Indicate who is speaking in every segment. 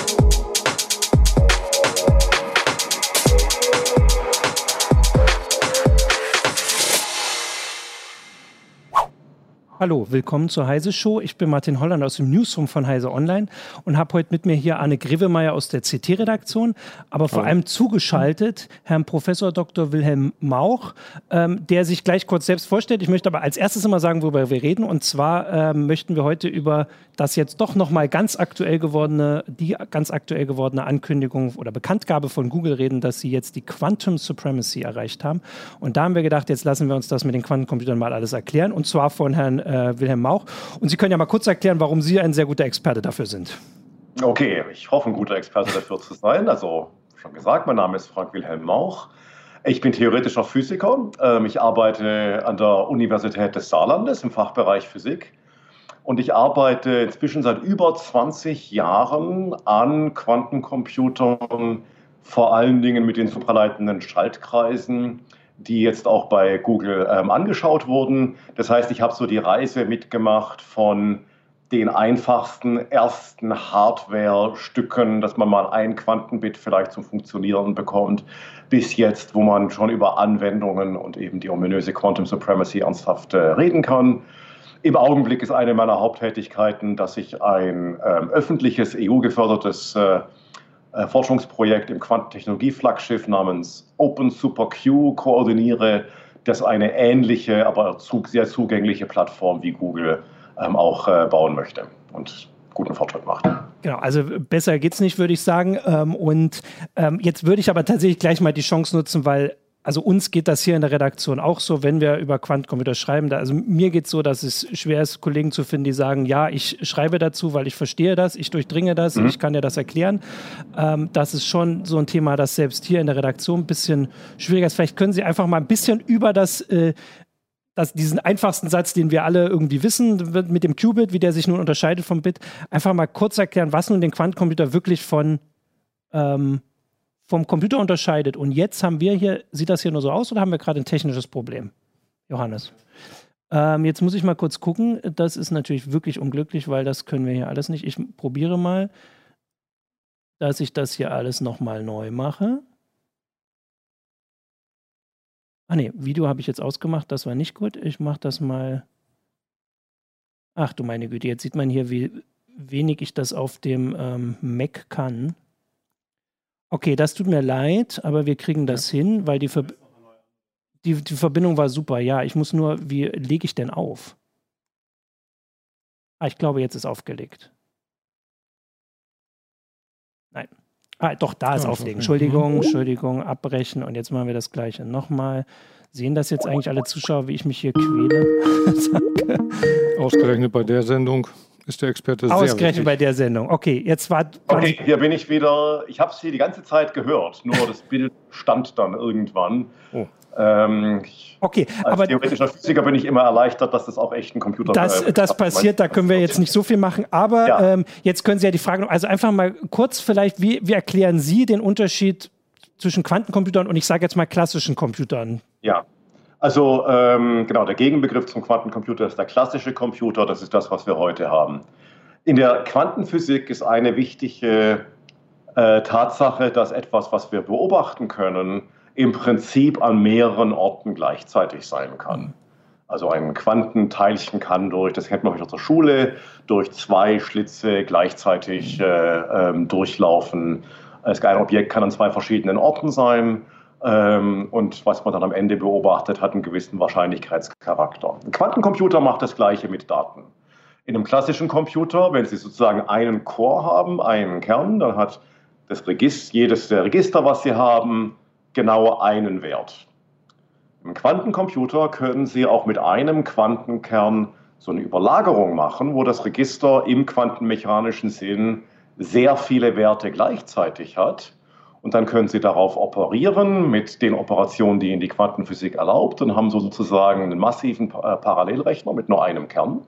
Speaker 1: Oh. Hallo, willkommen zur Heise Show. Ich bin Martin Holland aus dem Newsroom von Heise Online und habe heute mit mir hier Anne Grivemeier aus der CT-Redaktion, aber vor Hallo. allem zugeschaltet Herrn Professor Dr. Wilhelm Mauch, ähm, der sich gleich kurz selbst vorstellt. Ich möchte aber als erstes immer sagen, worüber wir reden. Und zwar ähm, möchten wir heute über das jetzt doch nochmal ganz aktuell gewordene, die ganz aktuell gewordene Ankündigung oder Bekanntgabe von Google reden, dass sie jetzt die Quantum Supremacy erreicht haben. Und da haben wir gedacht, jetzt lassen wir uns das mit den Quantencomputern mal alles erklären. Und zwar von Herrn äh, Wilhelm Mauch. Und Sie können ja mal kurz erklären, warum Sie ein sehr guter Experte dafür sind.
Speaker 2: Okay, ich hoffe, ein guter Experte dafür zu sein. Also, schon gesagt, mein Name ist Frank Wilhelm Mauch. Ich bin theoretischer Physiker. Ähm, ich arbeite an der Universität des Saarlandes im Fachbereich Physik. Und ich arbeite inzwischen seit über 20 Jahren an Quantencomputern, vor allen Dingen mit den supraleitenden Schaltkreisen, die jetzt auch bei Google ähm, angeschaut wurden. Das heißt, ich habe so die Reise mitgemacht von den einfachsten ersten Hardware-Stücken, dass man mal ein Quantenbit vielleicht zum Funktionieren bekommt, bis jetzt, wo man schon über Anwendungen und eben die ominöse Quantum Supremacy ernsthaft äh, reden kann. Im Augenblick ist eine meiner Haupttätigkeiten, dass ich ein ähm, öffentliches, EU-gefördertes äh, äh, Forschungsprojekt im Quantentechnologie-Flaggschiff namens Open Super Q koordiniere, das eine ähnliche, aber sehr zugängliche Plattform wie Google ähm, auch äh, bauen möchte und guten Fortschritt macht.
Speaker 1: Genau, also besser geht's nicht, würde ich sagen. Ähm, und ähm, jetzt würde ich aber tatsächlich gleich mal die Chance nutzen, weil also uns geht das hier in der Redaktion auch so, wenn wir über Quantencomputer schreiben. Da, also mir geht es so, dass es schwer ist, Kollegen zu finden, die sagen, ja, ich schreibe dazu, weil ich verstehe das, ich durchdringe das, mhm. ich kann dir das erklären. Ähm, das ist schon so ein Thema, das selbst hier in der Redaktion ein bisschen schwieriger ist. Vielleicht können Sie einfach mal ein bisschen über das äh, das, diesen einfachsten Satz, den wir alle irgendwie wissen, mit dem Qubit, wie der sich nun unterscheidet vom Bit, einfach mal kurz erklären, was nun den Quantencomputer wirklich von ähm, vom Computer unterscheidet. Und jetzt haben wir hier, sieht das hier nur so aus oder haben wir gerade ein technisches Problem? Johannes. Ähm, jetzt muss ich mal kurz gucken. Das ist natürlich wirklich unglücklich, weil das können wir hier alles nicht. Ich probiere mal, dass ich das hier alles nochmal neu mache. Ah ne, Video habe ich jetzt ausgemacht, das war nicht gut. Ich mache das mal. Ach du meine Güte, jetzt sieht man hier, wie wenig ich das auf dem ähm, Mac kann. Okay, das tut mir leid, aber wir kriegen das ja. hin, weil die, Ver die, die Verbindung war super. Ja, ich muss nur, wie lege ich denn auf? Ah, ich glaube, jetzt ist aufgelegt. Nein. Ah, doch, da ist ja, auflegen. Entschuldigung, mhm. Entschuldigung, abbrechen. Und jetzt machen wir das gleiche nochmal. Sehen das jetzt eigentlich alle Zuschauer, wie ich mich hier quäle?
Speaker 3: Ausgerechnet bei der Sendung ist der Experte sehr
Speaker 1: Ausgerechnet bei der Sendung. Okay, jetzt war.
Speaker 2: Okay, hier bin ich wieder. Ich habe sie die ganze Zeit gehört, nur das Bild stand dann irgendwann. Oh. Ähm,
Speaker 1: okay,
Speaker 2: als aber theoretischer Physiker bin ich immer erleichtert, dass das auch echt ein Computer
Speaker 1: Das, äh, das passiert, da können wir jetzt nicht so viel machen. Aber ja. ähm, jetzt können Sie ja die Frage, also einfach mal kurz vielleicht, wie, wie erklären Sie den Unterschied zwischen Quantencomputern und ich sage jetzt mal klassischen Computern?
Speaker 2: Ja, also ähm, genau, der Gegenbegriff zum Quantencomputer ist der klassische Computer, das ist das, was wir heute haben. In der Quantenphysik ist eine wichtige äh, Tatsache, dass etwas, was wir beobachten können, im Prinzip an mehreren Orten gleichzeitig sein kann. Also ein Quantenteilchen kann durch, das kennt man aus der Schule, durch zwei Schlitze gleichzeitig äh, ähm, durchlaufen. Ein Objekt kann an zwei verschiedenen Orten sein und was man dann am Ende beobachtet, hat einen gewissen Wahrscheinlichkeitscharakter. Ein Quantencomputer macht das Gleiche mit Daten. In einem klassischen Computer, wenn Sie sozusagen einen Core haben, einen Kern, dann hat das Register, jedes der Register, was Sie haben, genau einen Wert. Im Quantencomputer können Sie auch mit einem Quantenkern so eine Überlagerung machen, wo das Register im quantenmechanischen Sinn sehr viele Werte gleichzeitig hat und dann können Sie darauf operieren mit den Operationen, die Ihnen die Quantenphysik erlaubt und haben so sozusagen einen massiven äh, Parallelrechner mit nur einem Kern.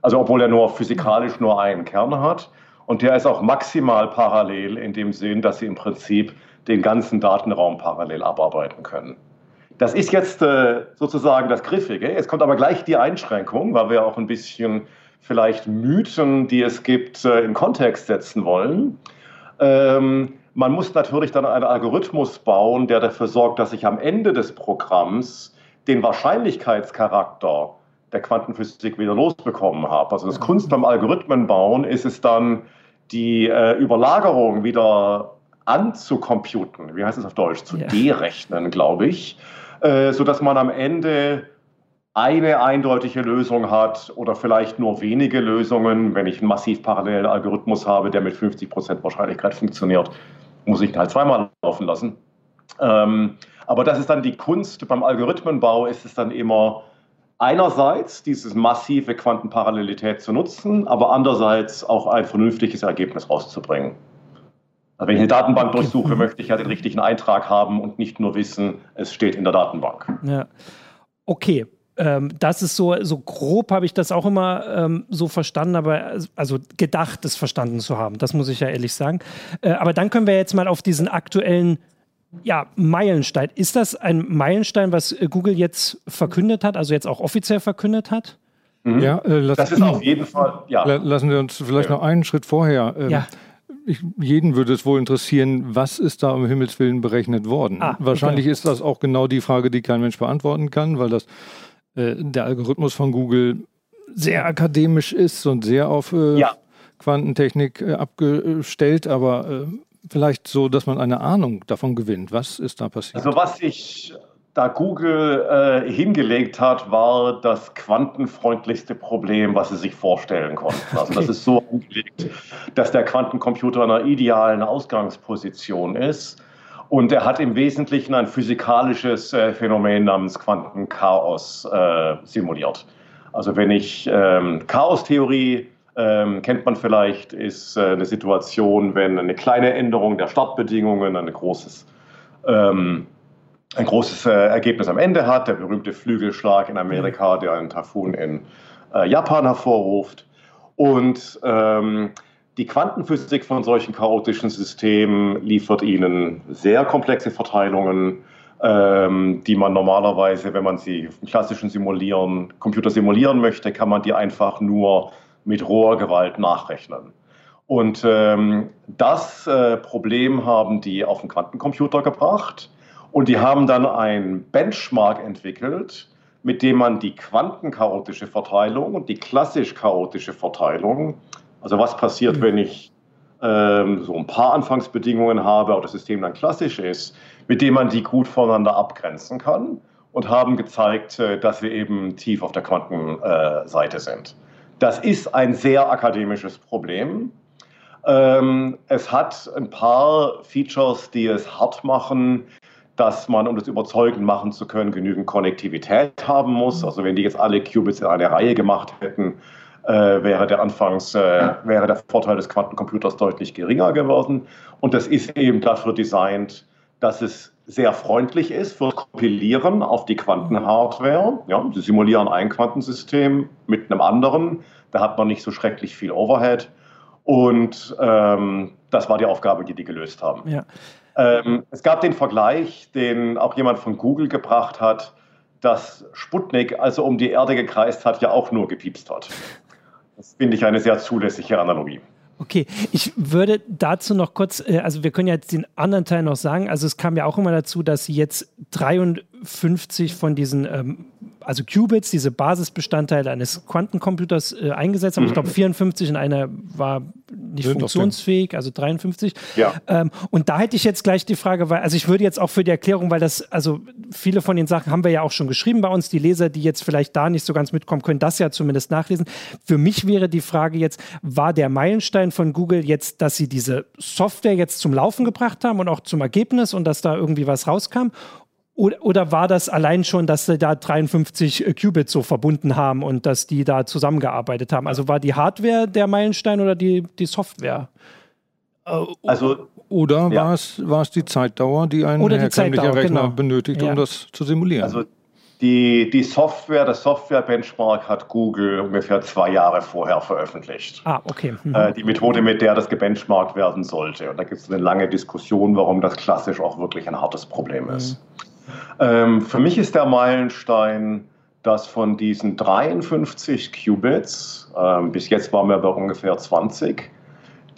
Speaker 2: Also obwohl er nur physikalisch nur einen Kern hat. Und der ist auch maximal parallel in dem Sinn, dass Sie im Prinzip den ganzen Datenraum parallel abarbeiten können. Das ist jetzt äh, sozusagen das Griffige. Jetzt kommt aber gleich die Einschränkung, weil wir auch ein bisschen vielleicht Mythen, die es gibt, äh, in Kontext setzen wollen. Man muss natürlich dann einen Algorithmus bauen, der dafür sorgt, dass ich am Ende des Programms den Wahrscheinlichkeitscharakter der Quantenphysik wieder losbekommen habe. Also das Kunst beim Algorithmenbauen ist es dann, die äh, Überlagerung wieder anzucomputen, wie heißt es auf Deutsch, zu ja. derechnen, glaube ich, äh, sodass man am Ende eine eindeutige Lösung hat oder vielleicht nur wenige Lösungen. Wenn ich einen massiv parallelen Algorithmus habe, der mit 50% Wahrscheinlichkeit funktioniert, muss ich ihn halt zweimal laufen lassen. Ähm, aber das ist dann die Kunst beim Algorithmenbau, ist es dann immer einerseits diese massive Quantenparallelität zu nutzen, aber andererseits auch ein vernünftiges Ergebnis rauszubringen. Also wenn ich eine Datenbank durchsuche, möchte ich ja den richtigen Eintrag haben und nicht nur wissen, es steht in der Datenbank.
Speaker 1: Ja. Okay, ähm, das ist so, so grob habe ich das auch immer ähm, so verstanden, aber also gedacht, es verstanden zu haben. Das muss ich ja ehrlich sagen. Äh, aber dann können wir jetzt mal auf diesen aktuellen ja, Meilenstein. Ist das ein Meilenstein, was äh, Google jetzt verkündet hat, also jetzt auch offiziell verkündet hat?
Speaker 3: Mhm. Ja, äh, lass, das ist auf jeden Fall. Ja. Lassen wir uns vielleicht ja. noch einen Schritt vorher. Ähm, ja. Ich, jeden würde es wohl interessieren, was ist da um Himmels Willen berechnet worden? Ah, Wahrscheinlich okay. ist das auch genau die Frage, die kein Mensch beantworten kann, weil das äh, der Algorithmus von Google sehr akademisch ist und sehr auf äh, ja. Quantentechnik äh, abgestellt, aber äh, vielleicht so, dass man eine Ahnung davon gewinnt. Was ist da passiert?
Speaker 2: Also was sich da Google äh, hingelegt hat, war das quantenfreundlichste Problem, was sie sich vorstellen konnten. Also das ist so angelegt, dass der Quantencomputer in einer idealen Ausgangsposition ist. Und er hat im Wesentlichen ein physikalisches äh, Phänomen namens Quantenchaos äh, simuliert. Also wenn ich ähm, Chaostheorie ähm, kennt man vielleicht, ist äh, eine Situation, wenn eine kleine Änderung der Startbedingungen ein großes, ähm, ein großes äh, Ergebnis am Ende hat. Der berühmte Flügelschlag in Amerika, der einen Typhoon in äh, Japan hervorruft. Und ähm, die Quantenphysik von solchen chaotischen Systemen liefert ihnen sehr komplexe Verteilungen, ähm, die man normalerweise, wenn man sie im klassischen Simulieren, Computer simulieren möchte, kann man die einfach nur mit roher Gewalt nachrechnen. Und ähm, das äh, Problem haben die auf den Quantencomputer gebracht und die haben dann ein Benchmark entwickelt, mit dem man die quantenchaotische Verteilung und die klassisch chaotische Verteilung, also was passiert, mhm. wenn ich ähm, so ein paar Anfangsbedingungen habe, aber das System dann klassisch ist, mit dem man die gut voneinander abgrenzen kann und haben gezeigt, äh, dass wir eben tief auf der Quantenseite sind. Das ist ein sehr akademisches Problem. Ähm, es hat ein paar Features, die es hart machen, dass man, um das überzeugend machen zu können, genügend Konnektivität haben muss. Also wenn die jetzt alle Qubits in eine Reihe gemacht hätten, äh, wäre der Anfangs, äh, wäre der Vorteil des Quantencomputers deutlich geringer geworden. Und das ist eben dafür designt, dass es sehr freundlich ist für Kompilieren auf die Quantenhardware. Ja, Sie simulieren ein Quantensystem mit einem anderen, da hat man nicht so schrecklich viel Overhead. Und ähm, das war die Aufgabe, die die gelöst haben. Ja. Ähm, es gab den Vergleich, den auch jemand von Google gebracht hat, dass Sputnik, also um die Erde gekreist hat, ja auch nur gepiepst hat. Das finde ich eine sehr zulässige Analogie.
Speaker 1: Okay, ich würde dazu noch kurz, äh, also wir können ja jetzt den anderen Teil noch sagen. Also es kam ja auch immer dazu, dass sie jetzt 53 von diesen, ähm, also Qubits, diese Basisbestandteile eines Quantencomputers äh, eingesetzt haben. Mhm. Ich glaube 54 und einer war nicht Sind funktionsfähig, also 53. Ja. Ähm, und da hätte ich jetzt gleich die Frage, weil, also ich würde jetzt auch für die Erklärung, weil das, also viele von den Sachen haben wir ja auch schon geschrieben bei uns, die Leser, die jetzt vielleicht da nicht so ganz mitkommen, können das ja zumindest nachlesen. Für mich wäre die Frage jetzt, war der Meilenstein von Google jetzt, dass sie diese Software jetzt zum Laufen gebracht haben und auch zum Ergebnis und dass da irgendwie was rauskam? Oder, oder, war das allein schon, dass sie da 53 Qubits so verbunden haben und dass die da zusammengearbeitet haben? Also war die Hardware der Meilenstein oder die, die Software?
Speaker 3: Äh, also, oder ja. war, es, war es die Zeitdauer, die ein oder herkömmlicher Rechner genau. benötigt, um ja. das zu simulieren?
Speaker 2: Also die, die Software, das Software-Benchmark hat Google ungefähr zwei Jahre vorher veröffentlicht.
Speaker 1: Ah, okay. Mhm.
Speaker 2: Äh, die Methode, mit der das gebenchmarkt werden sollte. Und da gibt es eine lange Diskussion, warum das klassisch auch wirklich ein hartes Problem ist. Mhm. Ähm, für mich ist der Meilenstein, dass von diesen 53 Qubits, äh, bis jetzt waren wir bei ungefähr 20,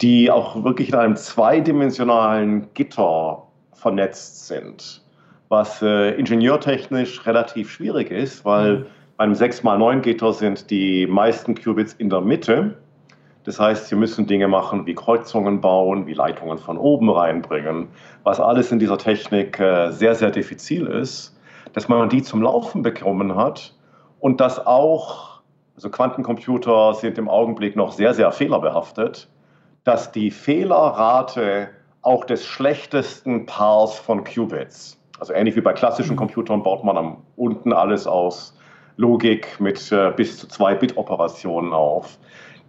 Speaker 2: die auch wirklich in einem zweidimensionalen Gitter vernetzt sind, was äh, ingenieurtechnisch relativ schwierig ist, weil mhm. bei einem 6x9-Gitter sind die meisten Qubits in der Mitte. Das heißt, sie müssen Dinge machen wie Kreuzungen bauen, wie Leitungen von oben reinbringen, was alles in dieser Technik äh, sehr, sehr diffizil ist. Dass man die zum Laufen bekommen hat, und dass auch, also Quantencomputer sind im Augenblick noch sehr, sehr fehlerbehaftet, dass die Fehlerrate auch des schlechtesten Paars von Qubits, also ähnlich wie bei klassischen mhm. Computern baut man am unten alles aus Logik mit äh, bis zu zwei Bit-Operationen auf,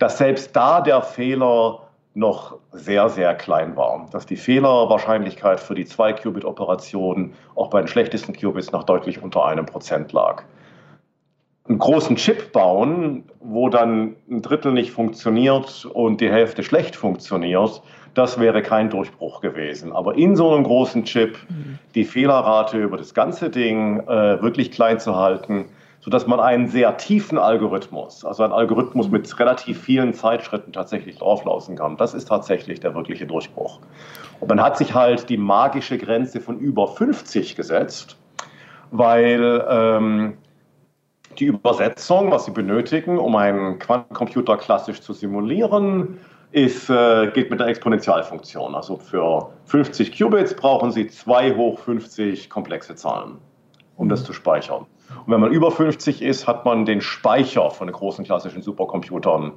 Speaker 2: dass selbst da der Fehler noch sehr, sehr klein war. Dass die Fehlerwahrscheinlichkeit für die 2-Qubit-Operation auch bei den schlechtesten Qubits noch deutlich unter einem Prozent lag einen großen Chip bauen, wo dann ein Drittel nicht funktioniert und die Hälfte schlecht funktioniert, das wäre kein Durchbruch gewesen. Aber in so einem großen Chip mhm. die Fehlerrate über das ganze Ding äh, wirklich klein zu halten, sodass man einen sehr tiefen Algorithmus, also einen Algorithmus mit relativ vielen Zeitschritten tatsächlich drauflaufen kann, das ist tatsächlich der wirkliche Durchbruch. Und man hat sich halt die magische Grenze von über 50 gesetzt, weil ähm, die Übersetzung, was Sie benötigen, um einen Quantencomputer klassisch zu simulieren, ist, äh, geht mit der Exponentialfunktion. Also für 50 Qubits brauchen Sie 2 hoch 50 komplexe Zahlen, um das zu speichern. Und wenn man über 50 ist, hat man den Speicher von den großen klassischen Supercomputern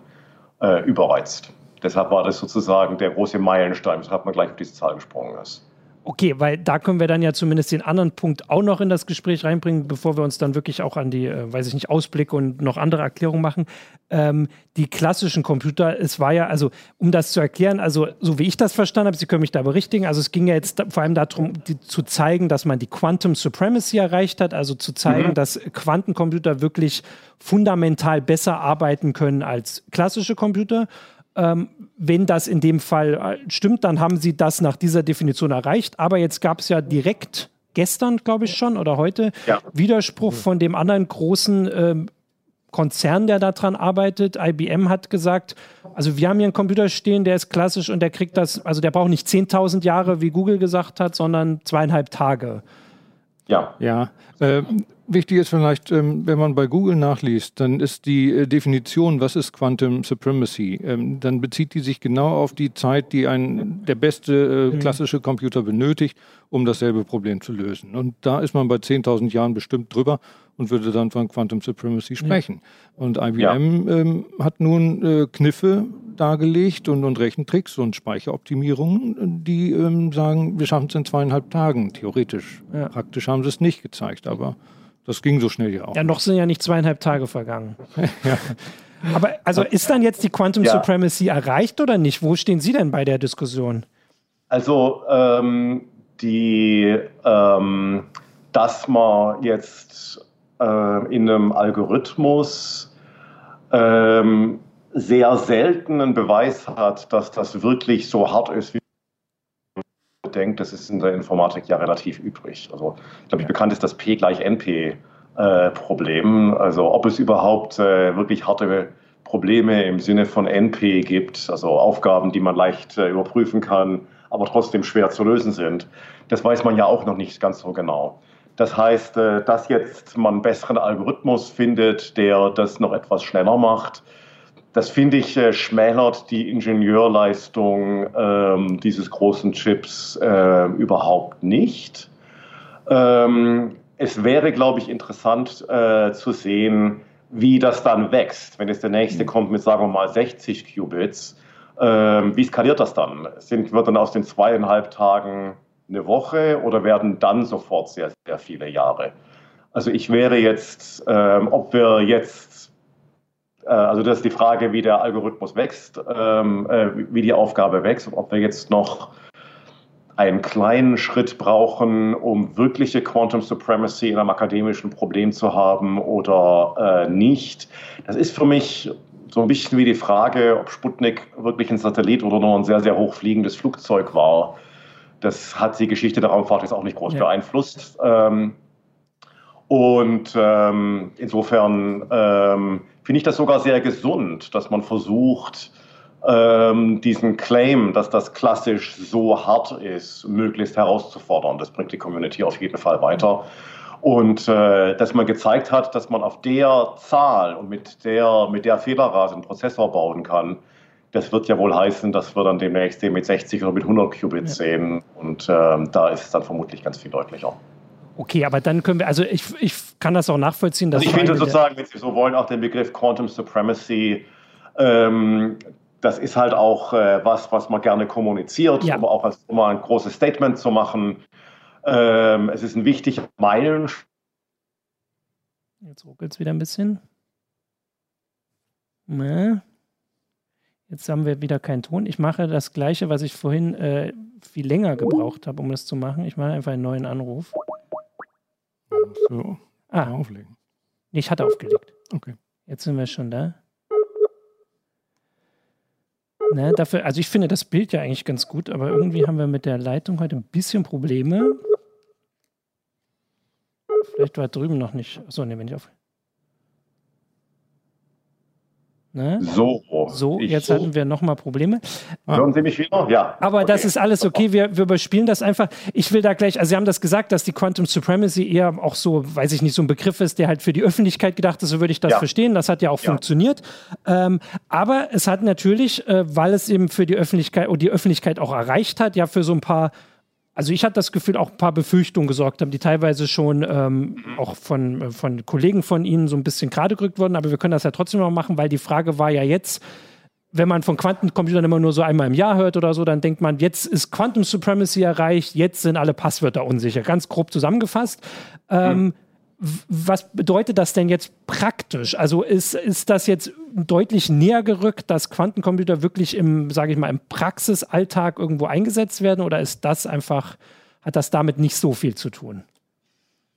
Speaker 2: äh, überreizt. Deshalb war das sozusagen der große Meilenstein, weshalb man gleich auf diese Zahl gesprungen ist.
Speaker 1: Okay, weil da können wir dann ja zumindest den anderen Punkt auch noch in das Gespräch reinbringen, bevor wir uns dann wirklich auch an die, äh, weiß ich nicht, Ausblicke und noch andere Erklärungen machen. Ähm, die klassischen Computer, es war ja, also um das zu erklären, also so wie ich das verstanden habe, Sie können mich da berichtigen, also es ging ja jetzt vor allem darum, die, zu zeigen, dass man die Quantum Supremacy erreicht hat, also zu zeigen, mhm. dass Quantencomputer wirklich fundamental besser arbeiten können als klassische Computer. Ähm, wenn das in dem Fall äh, stimmt, dann haben sie das nach dieser Definition erreicht. Aber jetzt gab es ja direkt gestern, glaube ich schon, oder heute, ja. Widerspruch von dem anderen großen ähm, Konzern, der daran arbeitet. IBM hat gesagt, also wir haben hier einen Computer stehen, der ist klassisch und der kriegt das, also der braucht nicht 10.000 Jahre, wie Google gesagt hat, sondern zweieinhalb Tage.
Speaker 3: Ja. Ja. Äh, Wichtig ist vielleicht, ähm, wenn man bei Google nachliest, dann ist die äh, Definition, was ist Quantum Supremacy, ähm, dann bezieht die sich genau auf die Zeit, die ein der beste äh, mhm. klassische Computer benötigt, um dasselbe Problem zu lösen. Und da ist man bei 10.000 Jahren bestimmt drüber und würde dann von Quantum Supremacy sprechen. Ja. Und IBM ja. ähm, hat nun äh, Kniffe dargelegt und, und Rechentricks und Speicheroptimierungen, die ähm, sagen, wir schaffen es in zweieinhalb Tagen, theoretisch. Ja. Praktisch haben sie es nicht gezeigt, aber das ging so schnell ja auch.
Speaker 1: Ja, noch sind ja nicht zweieinhalb Tage vergangen. ja. Aber also ist dann jetzt die Quantum ja. Supremacy erreicht oder nicht? Wo stehen Sie denn bei der Diskussion?
Speaker 2: Also ähm, die, ähm, dass man jetzt äh, in einem Algorithmus ähm, sehr selten einen Beweis hat, dass das wirklich so hart ist, wie denkt, das ist in der Informatik ja relativ übrig. Also, ich glaube, bekannt ist das P gleich NP. Äh, Problem, also ob es überhaupt äh, wirklich harte Probleme im Sinne von NP gibt, also Aufgaben, die man leicht äh, überprüfen kann, aber trotzdem schwer zu lösen sind, das weiß man ja auch noch nicht ganz so genau. Das heißt, äh, dass jetzt man einen besseren Algorithmus findet, der das noch etwas schneller macht, das finde ich äh, schmälert die Ingenieurleistung ähm, dieses großen Chips äh, überhaupt nicht. Ähm, es wäre, glaube ich, interessant äh, zu sehen, wie das dann wächst. Wenn jetzt der nächste kommt mit, sagen wir mal, 60 Qubits, ähm, wie skaliert das dann? Sind, wird dann aus den zweieinhalb Tagen eine Woche oder werden dann sofort sehr, sehr viele Jahre? Also ich wäre jetzt, ähm, ob wir jetzt also das ist die Frage, wie der Algorithmus wächst, ähm, äh, wie die Aufgabe wächst, ob wir jetzt noch einen kleinen Schritt brauchen, um wirkliche Quantum Supremacy in einem akademischen Problem zu haben oder äh, nicht. Das ist für mich so ein bisschen wie die Frage, ob Sputnik wirklich ein Satellit oder nur ein sehr, sehr hochfliegendes Flugzeug war. Das hat die Geschichte der Raumfahrt jetzt auch nicht groß ja. beeinflusst. Ähm, Und ähm, insofern finde ich das sogar sehr gesund, dass man versucht, ähm, diesen Claim, dass das klassisch so hart ist, möglichst herauszufordern. Das bringt die Community auf jeden Fall weiter. Und äh, dass man gezeigt hat, dass man auf der Zahl und mit der, mit der Fehlerrate einen Prozessor bauen kann, das wird ja wohl heißen, dass wir dann demnächst den mit 60 oder mit 100 Qubits ja. sehen. Und äh, da ist es dann vermutlich ganz viel deutlicher.
Speaker 1: Okay, aber dann können wir, also ich, ich kann das auch nachvollziehen.
Speaker 2: Dass also ich finde sozusagen, wenn Sie so wollen, auch den Begriff Quantum Supremacy, ähm, das ist halt auch äh, was, was man gerne kommuniziert, ja. um auch als um ein großes Statement zu machen. Ähm, es ist ein wichtiger Meilenstein.
Speaker 1: Jetzt ruckelt es wieder ein bisschen. Ne? Jetzt haben wir wieder keinen Ton. Ich mache das gleiche, was ich vorhin äh, viel länger gebraucht habe, um das zu machen. Ich mache einfach einen neuen Anruf.
Speaker 3: So. Ah. Auflegen.
Speaker 1: Nee, ich hatte aufgelegt.
Speaker 3: Okay.
Speaker 1: Jetzt sind wir schon da. Ne, dafür, also ich finde das Bild ja eigentlich ganz gut, aber irgendwie haben wir mit der Leitung heute ein bisschen Probleme. Vielleicht war drüben noch nicht. Achso, ne, wenn ich auf.
Speaker 2: Ne? So.
Speaker 1: So, jetzt so. hatten wir nochmal Probleme.
Speaker 2: Hören Sie mich wieder? Ja.
Speaker 1: Aber okay. das ist alles okay. Wir, wir überspielen das einfach. Ich will da gleich, also Sie haben das gesagt, dass die Quantum Supremacy eher auch so, weiß ich nicht, so ein Begriff ist, der halt für die Öffentlichkeit gedacht ist. So würde ich das ja. verstehen. Das hat ja auch ja. funktioniert. Ähm, aber es hat natürlich, äh, weil es eben für die Öffentlichkeit und die Öffentlichkeit auch erreicht hat, ja für so ein paar also ich hatte das Gefühl, auch ein paar Befürchtungen gesorgt haben, die teilweise schon ähm, auch von, äh, von Kollegen von Ihnen so ein bisschen gerade gerückt wurden. Aber wir können das ja trotzdem noch machen, weil die Frage war ja jetzt, wenn man von Quantencomputern immer nur so einmal im Jahr hört oder so, dann denkt man, jetzt ist Quantum Supremacy erreicht, jetzt sind alle Passwörter unsicher. Ganz grob zusammengefasst. Ähm, mhm was bedeutet das denn jetzt praktisch? Also ist, ist das jetzt deutlich näher gerückt, dass Quantencomputer wirklich im, sage ich mal, im Praxisalltag irgendwo eingesetzt werden oder ist das einfach, hat das damit nicht so viel zu tun?